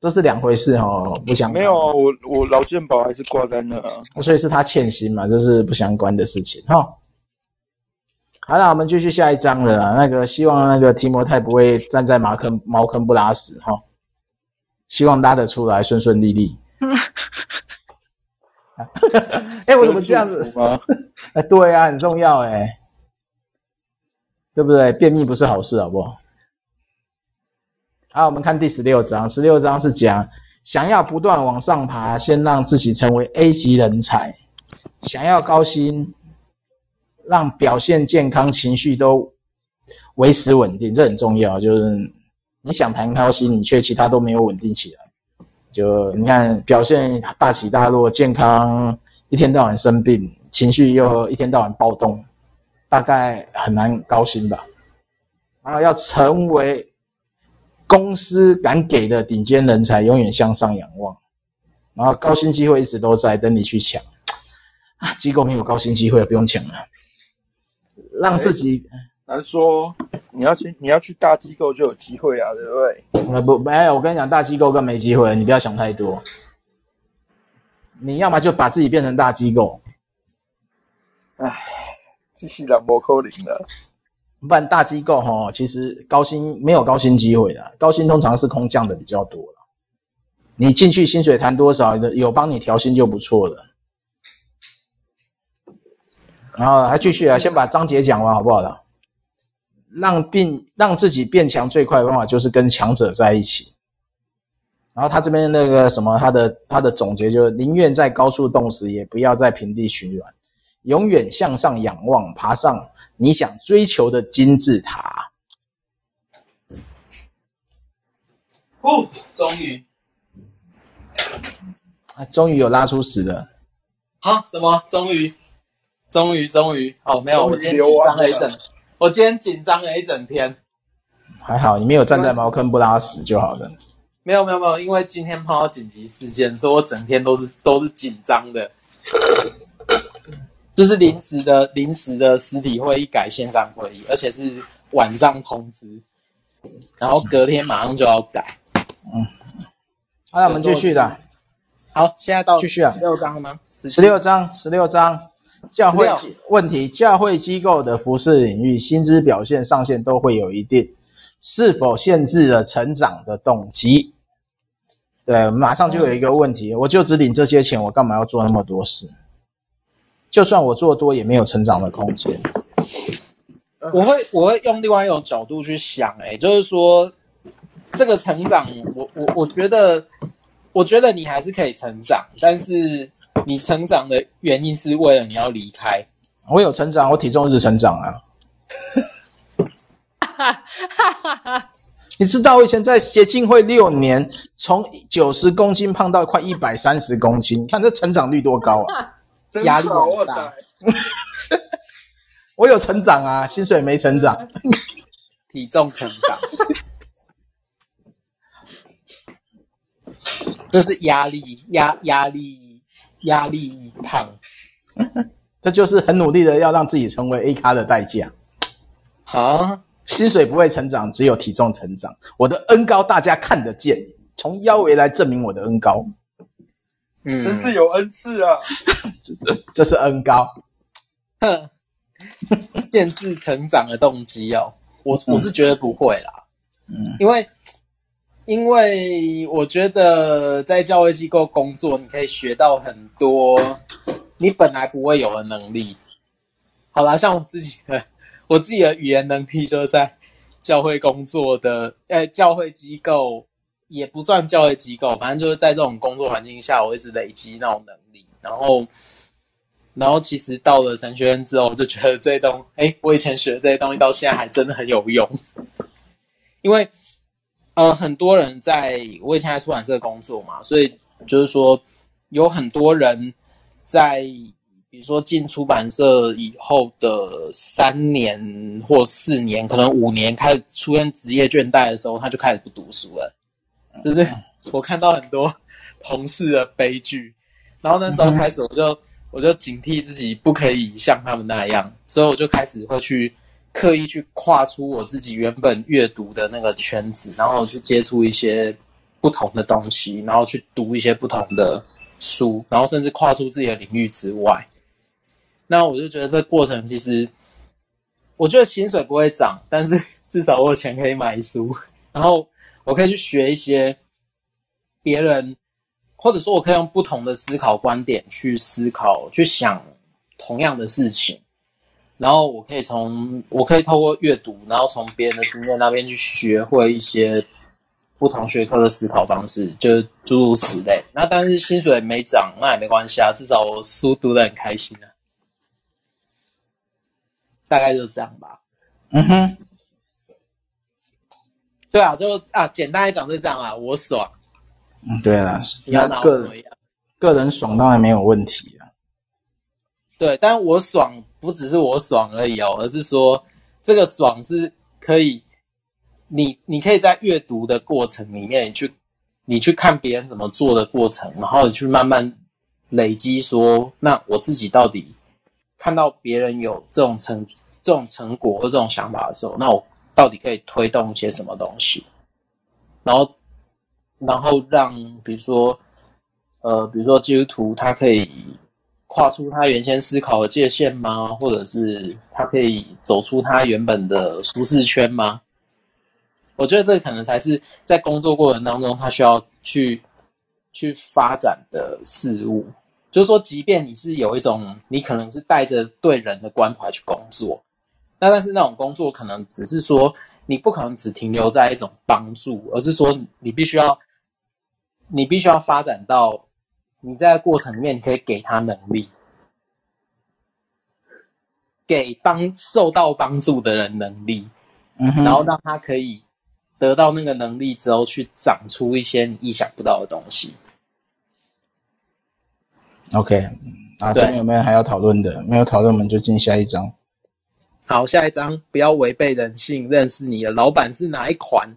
这是两回事哦，不相关。没有，我我劳健保还是挂在那，所以是他欠薪嘛，这是不相关的事情哈、哦。好了，我们继续下一章了啦。那个希望那个提摩太不会站在茅坑茅坑不拉屎哈、哦，希望拉得出来顺顺利利。哎，我怎么这样子？哎，对啊，很重要哎，对不对？便秘不是好事，好不好？好，我们看第十六章。十六章是讲，想要不断往上爬，先让自己成为 A 级人才；想要高薪，让表现健康、情绪都维持稳定，这很重要。就是你想谈高薪，你却其他都没有稳定起来，就你看表现大起大落，健康一天到晚生病，情绪又一天到晚暴动，大概很难高薪吧。然后要成为。公司敢给的顶尖人才，永远向上仰望，然后高薪机会一直都在等你去抢啊！机构没有高薪机会，不用抢了，让自己难说，你要去你要去大机构就有机会啊，对不对？呃不，没有，我跟你讲，大机构更没机会，你不要想太多。你要么就把自己变成大机构，唉，机器人不可能了。不然大机构哈，其实高薪没有高薪机会的，高薪通常是空降的比较多了。你进去薪水谈多少，有帮你调薪就不错了。然后还继续啊，先把章节讲完好不好了？让变让自己变强最快的方法就是跟强者在一起。然后他这边那个什么，他的他的总结就是：宁愿在高处冻死，也不要在平地取暖。永远向上仰望，爬上你想追求的金字塔。哦，终于，啊，终于有拉出屎了。好，什么？终于，终于，终于。哦，没有，我今天紧张了一整，我今天紧张了一整天。还好，你没有站在茅坑不拉屎就好了。没有没有没有，因为今天碰到紧急事件，所以我整天都是都是紧张的。就是临时的临时的实体会议改线上会议，而且是晚上通知，然后隔天马上就要改。嗯，好，那我们继续的。好，现在到继续啊，十六章了吗？十六章，十六章，教会问题，教会机构的服饰领域，薪资表现上限都会有一定。是否限制了成长的动机？对，马上就有一个问题，我就只领这些钱，我干嘛要做那么多事？就算我做多，也没有成长的空间。我会，我会用另外一种角度去想，欸，哎，就是说，这个成长，我我我觉得，我觉得你还是可以成长，但是你成长的原因是为了你要离开。我有成长，我体重一直成长啊。哈哈哈哈，你知道我以前在协进会六年，从九十公斤胖到快一百三十公斤，你看这成长率多高啊！压力好大。我有成长啊，薪水没成长，体重成长，这是压力压压力压力胖，这就是很努力的要让自己成为 A 咖的代价。好。薪水不会成长，只有体重成长。我的恩高大家看得见，从腰围来证明我的恩高。嗯，真是有恩赐啊！这这是恩高，哼，限制成长的动机哦。我我是觉得不会啦，嗯，因为因为我觉得在教会机构工作，你可以学到很多你本来不会有的能力。好啦，像我自己的。我自己的语言能力就是在教会工作的，呃，教会机构也不算教育机构，反正就是在这种工作环境下，我一直累积那种能力。然后，然后其实到了神学院之后，我就觉得这些东西，哎，我以前学的这些东西到现在还真的很有用。因为，呃，很多人在我以前在出版社工作嘛，所以就是说有很多人在。比如说进出版社以后的三年或四年，可能五年开始出现职业倦怠的时候，他就开始不读书了。就是我看到很多同事的悲剧，然后那时候开始我就我就警惕自己不可以像他们那样，所以我就开始会去刻意去跨出我自己原本阅读的那个圈子，然后去接触一些不同的东西，然后去读一些不同的书，然后甚至跨出自己的领域之外。那我就觉得这过程其实，我觉得薪水不会涨，但是至少我有钱可以买书，然后我可以去学一些别人，或者说我可以用不同的思考观点去思考、去想同样的事情，然后我可以从我可以透过阅读，然后从别人的经验那边去学会一些不同学科的思考方式，就诸如此类。那但是薪水没涨，那也没关系啊，至少我书读得很开心啊。大概就这样吧。嗯哼，对啊，就啊，简单来讲是这样啊，我爽。嗯，对啊，那个人个人爽当然没有问题啊。对，但我爽不只是我爽而已哦，而是说这个爽是可以，你你可以在阅读的过程里面，你去你去看别人怎么做的过程，然后你去慢慢累积说，那我自己到底看到别人有这种成。这种成果或这种想法的时候，那我到底可以推动一些什么东西？然后，然后让比如说，呃，比如说基督徒他可以跨出他原先思考的界限吗？或者是他可以走出他原本的舒适圈吗？我觉得这可能才是在工作过程当中他需要去去发展的事物。就是说，即便你是有一种，你可能是带着对人的关怀去工作，那但是那种工作可能只是说，你不可能只停留在一种帮助，而是说你必须要，你必须要发展到你在过程里面你可以给他能力，给帮受到帮助的人能力，嗯，然后让他可以得到那个能力之后，去长出一些你意想不到的东西。OK，啊，这边有没有还要讨论的？没有讨论，我们就进下一章。好，下一章不要违背人性，认识你的老板是哪一款？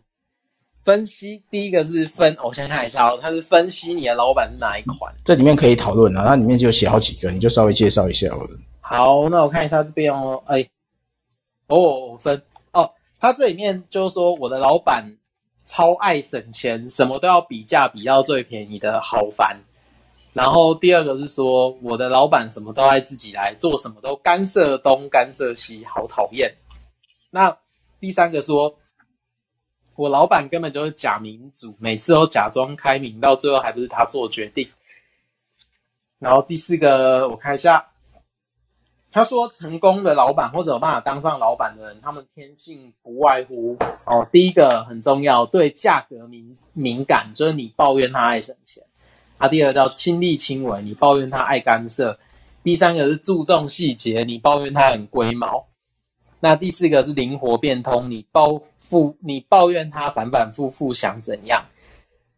分析第一个是分，我先看一下哦，它是分析你的老板是哪一款。这里面可以讨论啊，它里面就写好几个，你就稍微介绍一下我的。好，那我看一下这边哦，哎，哦，分哦，它这里面就是说我的老板超爱省钱，什么都要比价比到最便宜的，好烦。然后第二个是说，我的老板什么都爱自己来做，什么都干涉东干涉西，好讨厌。那第三个说，我老板根本就是假民主，每次都假装开明，到最后还不是他做决定。然后第四个，我看一下，他说成功的老板或者有办法当上老板的人，他们天性不外乎哦，第一个很重要，对价格敏敏感，就是你抱怨他爱省钱。啊、第二叫亲力亲为，你抱怨他爱干涉；第三个是注重细节，你抱怨他很龟毛；那第四个是灵活变通，你抱负你抱怨他反反复复想怎样；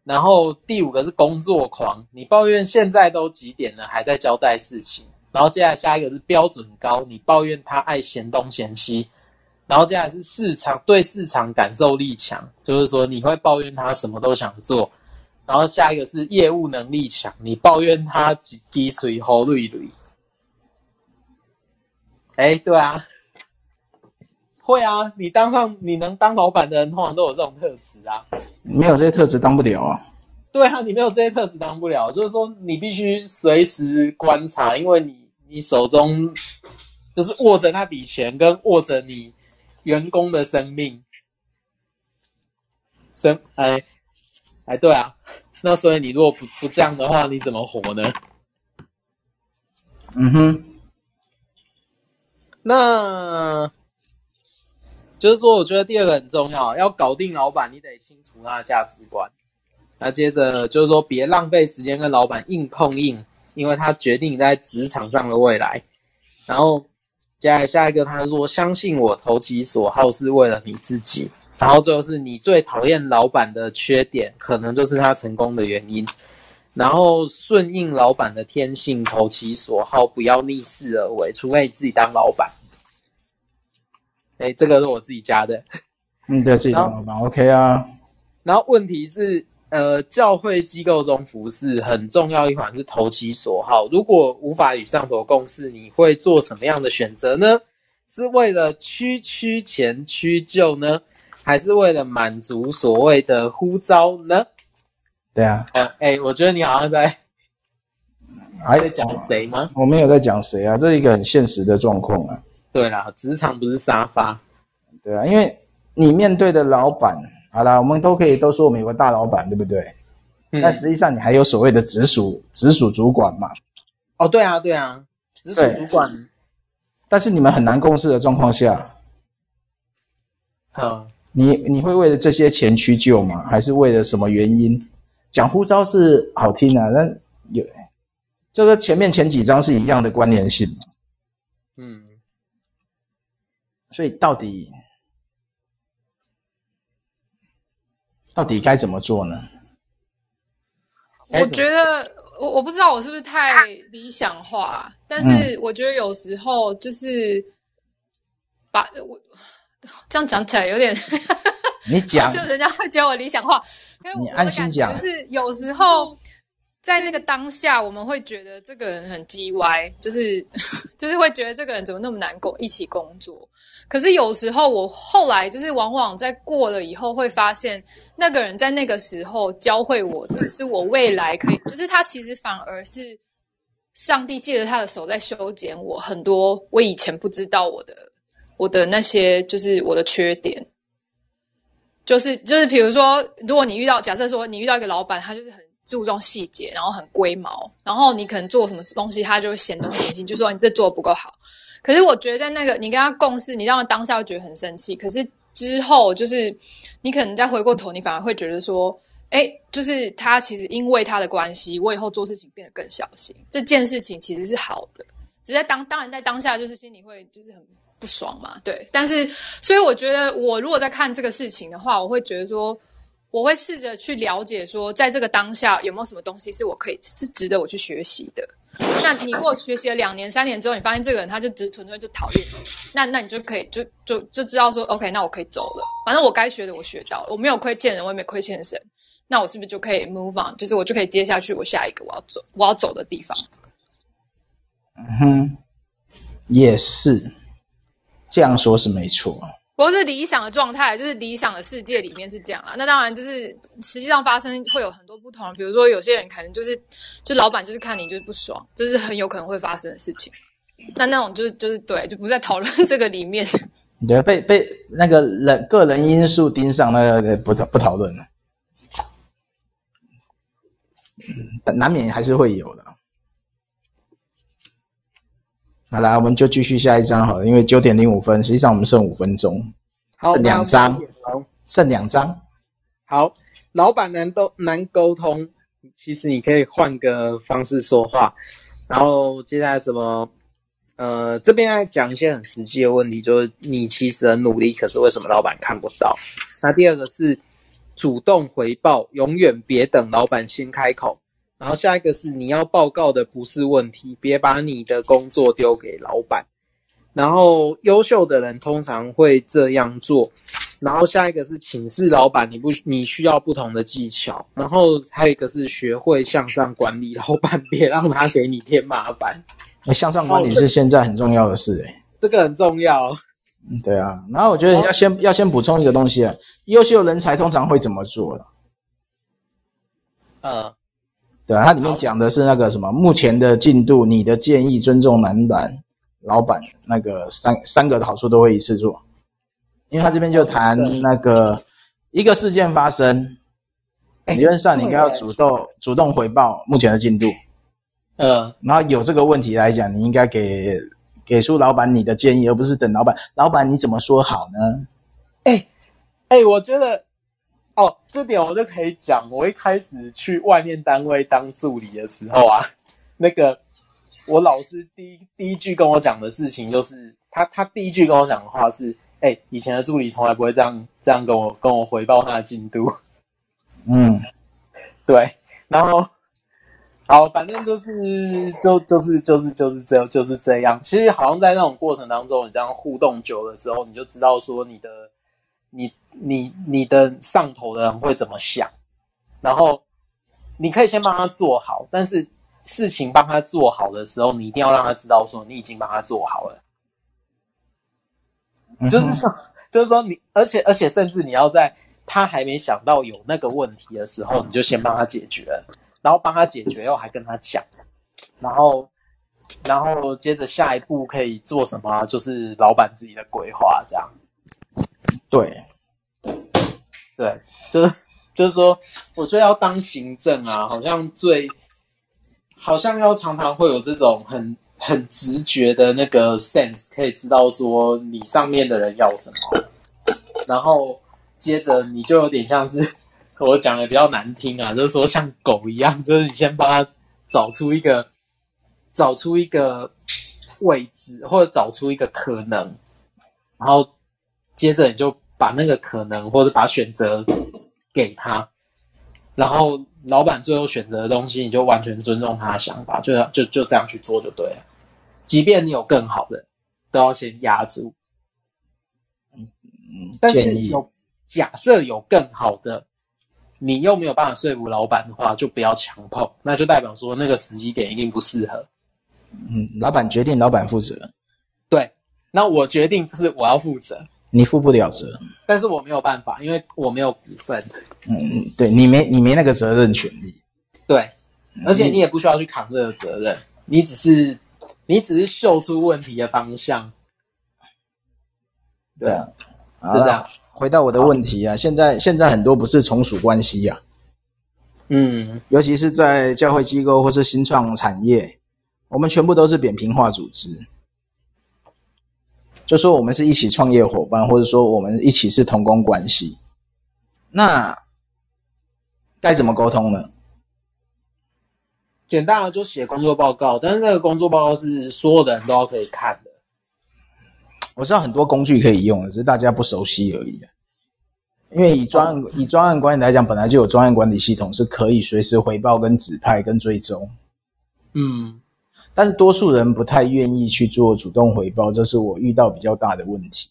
然后第五个是工作狂，你抱怨现在都几点了还在交代事情；然后接下来下一个是标准高，你抱怨他爱嫌东嫌西；然后接下来是市场对市场感受力强，就是说你会抱怨他什么都想做。然后下一个是业务能力强，你抱怨他几滴水好累累。哎，对啊，会啊，你当上你能当老板的人，通常都有这种特质啊。没有这些特质当不了啊。对啊，你没有这些特质当不了，就是说你必须随时观察，因为你你手中就是握着那笔钱，跟握着你员工的生命，生哎。哎，对啊，那所以你如果不不这样的话，你怎么活呢？嗯哼，那就是说，我觉得第二个很重要，要搞定老板，你得清楚他的价值观。那接着就是说，别浪费时间跟老板硬碰硬，因为他决定你在职场上的未来。然后接下来下一个，他说：“相信我，投其所好是为了你自己。”然后最后是你最讨厌老板的缺点，可能就是他成功的原因。然后顺应老板的天性，投其所好，不要逆势而为，除非你自己当老板。哎，这个是我自己加的。嗯，对，自己当老板，OK 啊。然后问题是，呃，教会机构中服侍很重要一环是投其所好。如果无法与上头共事，你会做什么样的选择呢？是为了区区前屈就呢？还是为了满足所谓的呼召呢？对啊，哎、我觉得你好像在还在讲谁吗？我没有在讲谁啊，这是一个很现实的状况啊。对啦，职场不是沙发。对啊，因为你面对的老板，好啦，我们都可以都说我们有个大老板，对不对？嗯。但实际上你还有所谓的直属直属主管嘛？哦，对啊，对啊，直属主管。但是你们很难共事的状况下，好。你你会为了这些钱屈就吗？还是为了什么原因？讲呼召是好听啊，但有这个前面前几章是一样的关联性。嗯，所以到底到底该怎么做呢？我觉得我我不知道我是不是太理想化，但是我觉得有时候就是把我。这样讲起来有点，你讲，就人家会觉得我理想化。你安心讲。是有时候在那个当下，我们会觉得这个人很叽歪，就是 就是会觉得这个人怎么那么难工一起工作。可是有时候我后来就是往往在过了以后，会发现那个人在那个时候教会我的是我未来可以，就是他其实反而是上帝借着他的手在修剪我很多我以前不知道我的我的那些就是我的缺点。就是就是，比如说，如果你遇到，假设说你遇到一个老板，他就是很注重细节，然后很龟毛，然后你可能做什么东西，他就会嫌东嫌西，就说你这做的不够好。可是我觉得在那个你跟他共事，你让他当下会觉得很生气，可是之后就是你可能再回过头，你反而会觉得说，哎，就是他其实因为他的关系，我以后做事情变得更小心，这件事情其实是好的。只在当当然在当下，就是心里会就是很。不爽嘛？对，但是所以我觉得，我如果在看这个事情的话，我会觉得说，我会试着去了解说，在这个当下有没有什么东西是我可以是值得我去学习的。那你如果学习了两年、三年之后，你发现这个人他就只纯粹就讨厌你，那那你就可以就就就知道说，OK，那我可以走了。反正我该学的我学到了，我没有亏欠人，我也没亏欠神，那我是不是就可以 move on？就是我就可以接下去我下一个我要走我要走的地方。嗯哼，也是。这样说是没错，不过是理想的状态，就是理想的世界里面是这样啦。那当然就是实际上发生会有很多不同，比如说有些人可能就是就老板就是看你就是不爽，这是很有可能会发生的事情。那那种就是就是对，就不在讨论这个里面。对，被被那个人个人因素盯上，那个不不讨论了。嗯，难免还是会有的。好啦，我们就继续下一章好了，因为九点零五分，实际上我们剩五分钟，好，剩两章，剩两章。好，老板难都难沟通，其实你可以换个方式说话。然后接下来什么？呃，这边来讲一些很实际的问题，就是你其实很努力，可是为什么老板看不到？那第二个是主动回报，永远别等老板先开口。然后下一个是你要报告的不是问题，别把你的工作丢给老板。然后优秀的人通常会这样做。然后下一个是请示老板，你不你需要不同的技巧。然后还有一个是学会向上管理老板，别让他给你添麻烦。向上管理是现在很重要的事，哎，这个很重要。嗯，对啊。然后我觉得要先要先补充一个东西啊，优秀人才通常会怎么做的？呃。对啊，它里面讲的是那个什么，目前的进度，你的建议，尊重男版老板，那个三三个的好处都会一次做，因为他这边就谈那个一个事件发生，理论上你应该要主动主动回报目前的进度，嗯，然后有这个问题来讲，你应该给给出老板你的建议，而不是等老板，老板你怎么说好呢？哎哎，我觉得。哦，这点我就可以讲。我一开始去外面单位当助理的时候啊，那个我老师第一第一句跟我讲的事情就是，他他第一句跟我讲的话是，哎、欸，以前的助理从来不会这样这样跟我跟我回报他的进度。嗯，对。然后，好，反正就是就就是就是就是这就是这样。其实好像在那种过程当中，你这样互动久的时候，你就知道说你的。你你你的上头的人会怎么想？然后你可以先帮他做好，但是事情帮他做好的时候，你一定要让他知道说你已经帮他做好了。嗯、就是说，就是说你，而且而且甚至你要在他还没想到有那个问题的时候，你就先帮他解决了，然后帮他解决，又还跟他讲，然后然后接着下一步可以做什么，就是老板自己的规划这样。对，对，就是就是说，我觉得要当行政啊，好像最，好像要常常会有这种很很直觉的那个 sense，可以知道说你上面的人要什么，然后接着你就有点像是我讲的比较难听啊，就是说像狗一样，就是你先帮他找出一个找出一个位置，或者找出一个可能，然后接着你就。把那个可能或者把选择给他，然后老板最后选择的东西，你就完全尊重他的想法，就就就这样去做就对了。即便你有更好的，都要先压住。嗯嗯，但是有假设有更好的，你又没有办法说服老板的话，就不要强碰，那就代表说那个时机点一定不适合。嗯，老板决定，老板负责。对，那我决定就是我要负责，你负不了责，但是我没有办法，因为我没有股份。嗯，对你没你没那个责任权利。对，而且你也不需要去扛这个责任，你只是你只是秀出问题的方向。对啊，就这样。回到我的问题啊，现在现在很多不是从属关系呀，嗯，尤其是在教会机构或是新创产业，我们全部都是扁平化组织，就说我们是一起创业伙伴，或者说我们一起是同工关系，那该怎么沟通呢？简单的就写工作报告，但是那个工作报告是所有的人都要可以看的。我知道很多工具可以用，只是大家不熟悉而已。因为以专案以专案管理来讲，本来就有专案管理系统，是可以随时回报、跟指派、跟追踪。嗯，但是多数人不太愿意去做主动回报，这是我遇到比较大的问题。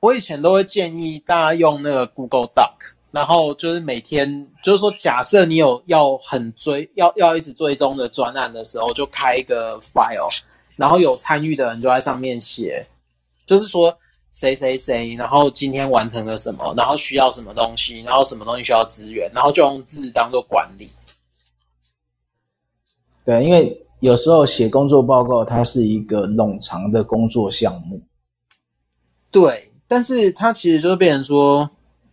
我以前都会建议大家用那个 Google Doc，然后就是每天就是说，假设你有要很追要要一直追踪的专案的时候，就开一个 file。然后有参与的人就在上面写，就是说谁谁谁，然后今天完成了什么，然后需要什么东西，然后什么东西需要资源，然后就用字当做管理。对，因为有时候写工作报告，它是一个冗长的工作项目。对，但是它其实就变成说，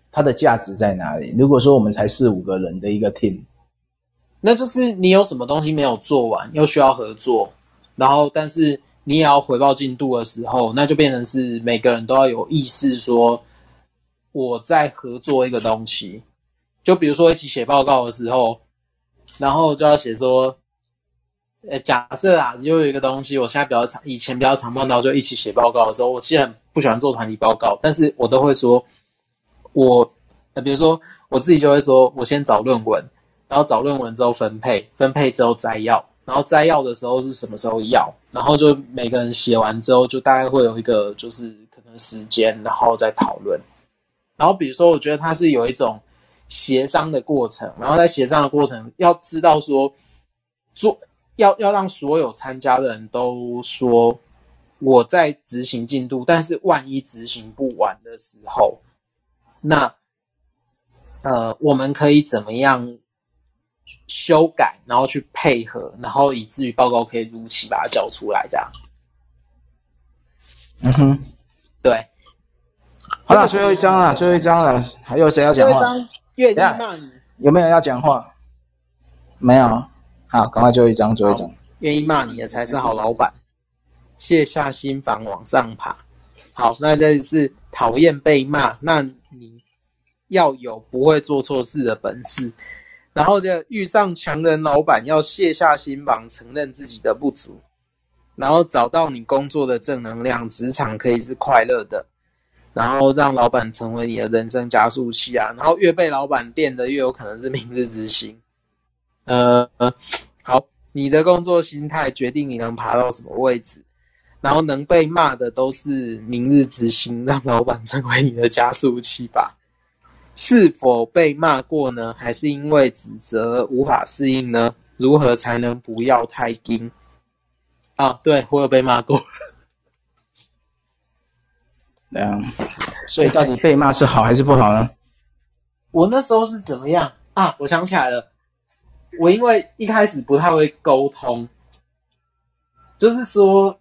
它的价值在哪里？如果说我们才四五个人的一个 team，那就是你有什么东西没有做完，又需要合作。然后，但是你也要回报进度的时候，那就变成是每个人都要有意识说，我在合作一个东西。就比如说一起写报告的时候，然后就要写说，呃，假设啊，就有一个东西，我现在比较常，以前比较常碰到，就一起写报告的时候，我其实不喜欢做团体报告，但是我都会说，我，呃，比如说我自己就会说，我先找论文，然后找论文之后分配，分配之后摘要。然后摘要的时候是什么时候要？然后就每个人写完之后，就大概会有一个就是可能时间，然后再讨论。然后比如说，我觉得它是有一种协商的过程。然后在协商的过程，要知道说做要要让所有参加的人都说我在执行进度，但是万一执行不完的时候，那呃，我们可以怎么样？修改，然后去配合，然后以至于报告可以如期把它交出来，这样。嗯哼，对。好了，最后一张了，最后一张了，还有谁要讲话？愿意骂你？有没有人要讲话？没有。好，赶快最后一张，最后一张。愿意骂你的才是好老板。卸下心防，往上爬。好，那这是讨厌被骂，那你要有不会做错事的本事。然后就遇上强人老板，要卸下心防，承认自己的不足，然后找到你工作的正能量，职场可以是快乐的，然后让老板成为你的人生加速器啊！然后越被老板电的，越有可能是明日之星。呃呃，好，你的工作心态决定你能爬到什么位置，然后能被骂的都是明日之星，让老板成为你的加速器吧。是否被骂过呢？还是因为指责无法适应呢？如何才能不要太硬？啊，对，我有被骂过。嗯，所以到底被骂是好还是不好呢？我那时候是怎么样啊？我想起来了，我因为一开始不太会沟通，就是说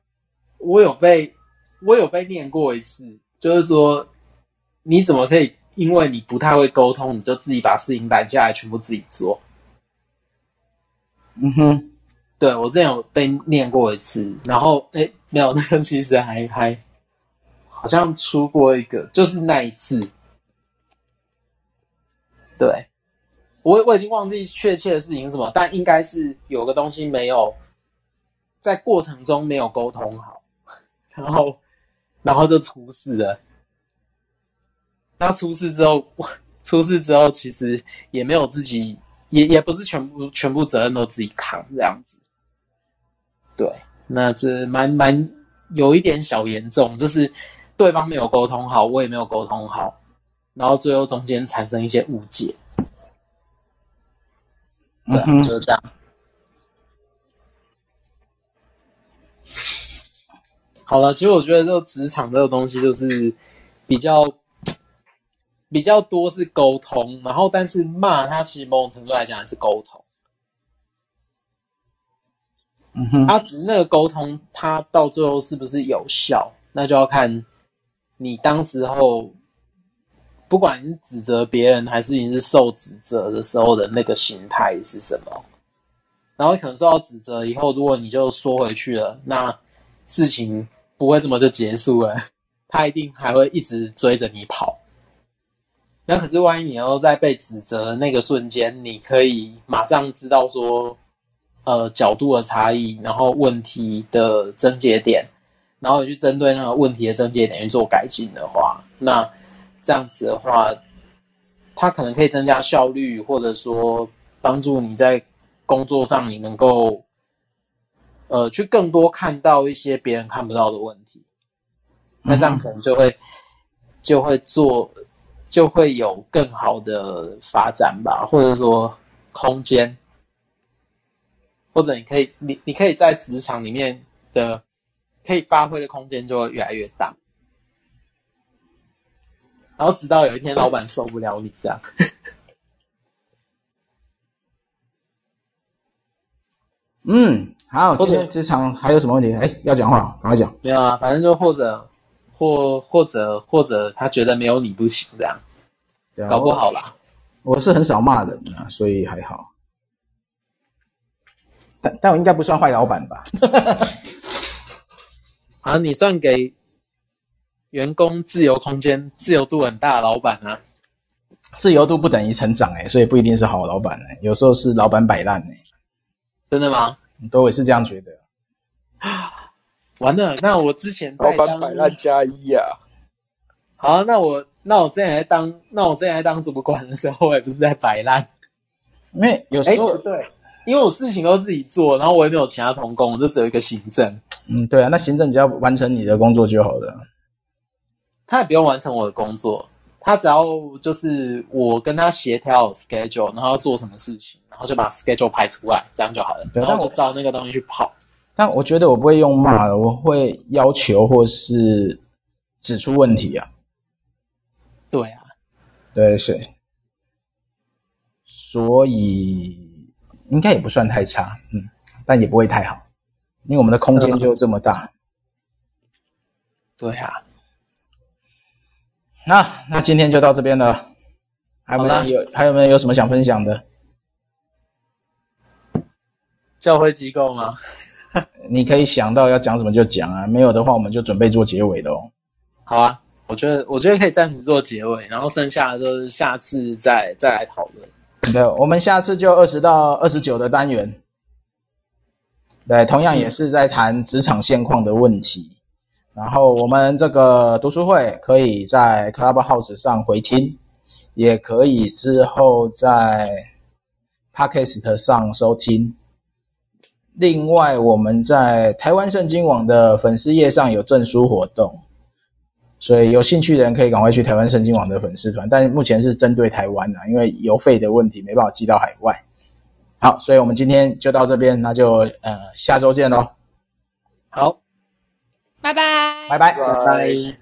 我有被我有被念过一次，就是说你怎么可以？因为你不太会沟通，你就自己把事情揽下来，全部自己做。嗯哼，对，我之前有被念过一次，然后哎没有，那个其实还还好像出过一个，就是那一次。对，我我已经忘记确切的事情是什么，但应该是有个东西没有在过程中没有沟通好，然后然后就出事了。他出事之后，出事之后其实也没有自己，也也不是全部全部责任都自己扛这样子。对，那这蛮蛮有一点小严重，就是对方没有沟通好，我也没有沟通好，然后最后中间产生一些误解。对，嗯、就是这样。好了，其实我觉得这个职场这个东西就是比较比较多是沟通，然后但是骂他其实某种程度来讲还是沟通。嗯哼，他只是那个沟通，他到最后是不是有效，那就要看你当时候，不管你是指责别人还是你是受指责的时候的那个心态是什么。然后可能受到指责以后，如果你就说回去了，那事情不会这么就结束了，他一定还会一直追着你跑。那可是万一你要在被指责的那个瞬间，你可以马上知道说。呃，角度的差异，然后问题的症结点，然后你去针对那个问题的症结点去做改进的话，那这样子的话，它可能可以增加效率，或者说帮助你在工作上你能够呃去更多看到一些别人看不到的问题，那这样可能就会就会做就会有更好的发展吧，或者说空间。或者你可以，你你可以在职场里面的可以发挥的空间就会越来越大，然后直到有一天老板受不了你这样。嗯，好，今天职场还有什么问题？哎，要讲话，赶快讲。没有啊，反正就或者或或者或者他觉得没有你不行这样，对啊，搞不好啦。我是很少骂人啊，所以还好。但但我应该不算坏老板吧？啊，你算给员工自由空间、自由度很大的老板啊？自由度不等于成长哎，所以不一定是好老板哎，有时候是老板摆烂哎。真的吗？都也是这样觉得。完了，那我之前在当老板摆烂加一啊。好，那我那我之前在当那我之前在当主管的时候，我也不是在摆烂，因为有时候、欸、对。因为我事情都自己做，然后我也没有其他同工，我就只有一个行政。嗯，对啊，那行政只要完成你的工作就好了。他也不用完成我的工作，他只要就是我跟他协调 schedule，然后要做什么事情，然后就把 schedule 排出来，这样就好了。对，然后就照那个东西去跑。但我觉得我不会用骂的，我会要求或是指出问题啊。对啊，对，是。所以。应该也不算太差，嗯，但也不会太好，因为我们的空间就这么大。对啊。那那今天就到这边了，还有没有还有没有有什么想分享的？教会机构吗？你可以想到要讲什么就讲啊，没有的话我们就准备做结尾的哦。好啊，我觉得我觉得可以暂时做结尾，然后剩下的就是下次再再来讨论。对，我们下次就二十到二十九的单元，对，同样也是在谈职场现况的问题。然后我们这个读书会可以在 Clubhouse 上回听，也可以之后在 Podcast 上收听。另外，我们在台湾圣经网的粉丝页上有证书活动。所以有兴趣的人可以赶快去台湾圣经网的粉丝团，但目前是针对台湾的，因为邮费的问题没办法寄到海外。好，所以我们今天就到这边，那就呃下周见喽。好，拜拜，拜拜，拜拜。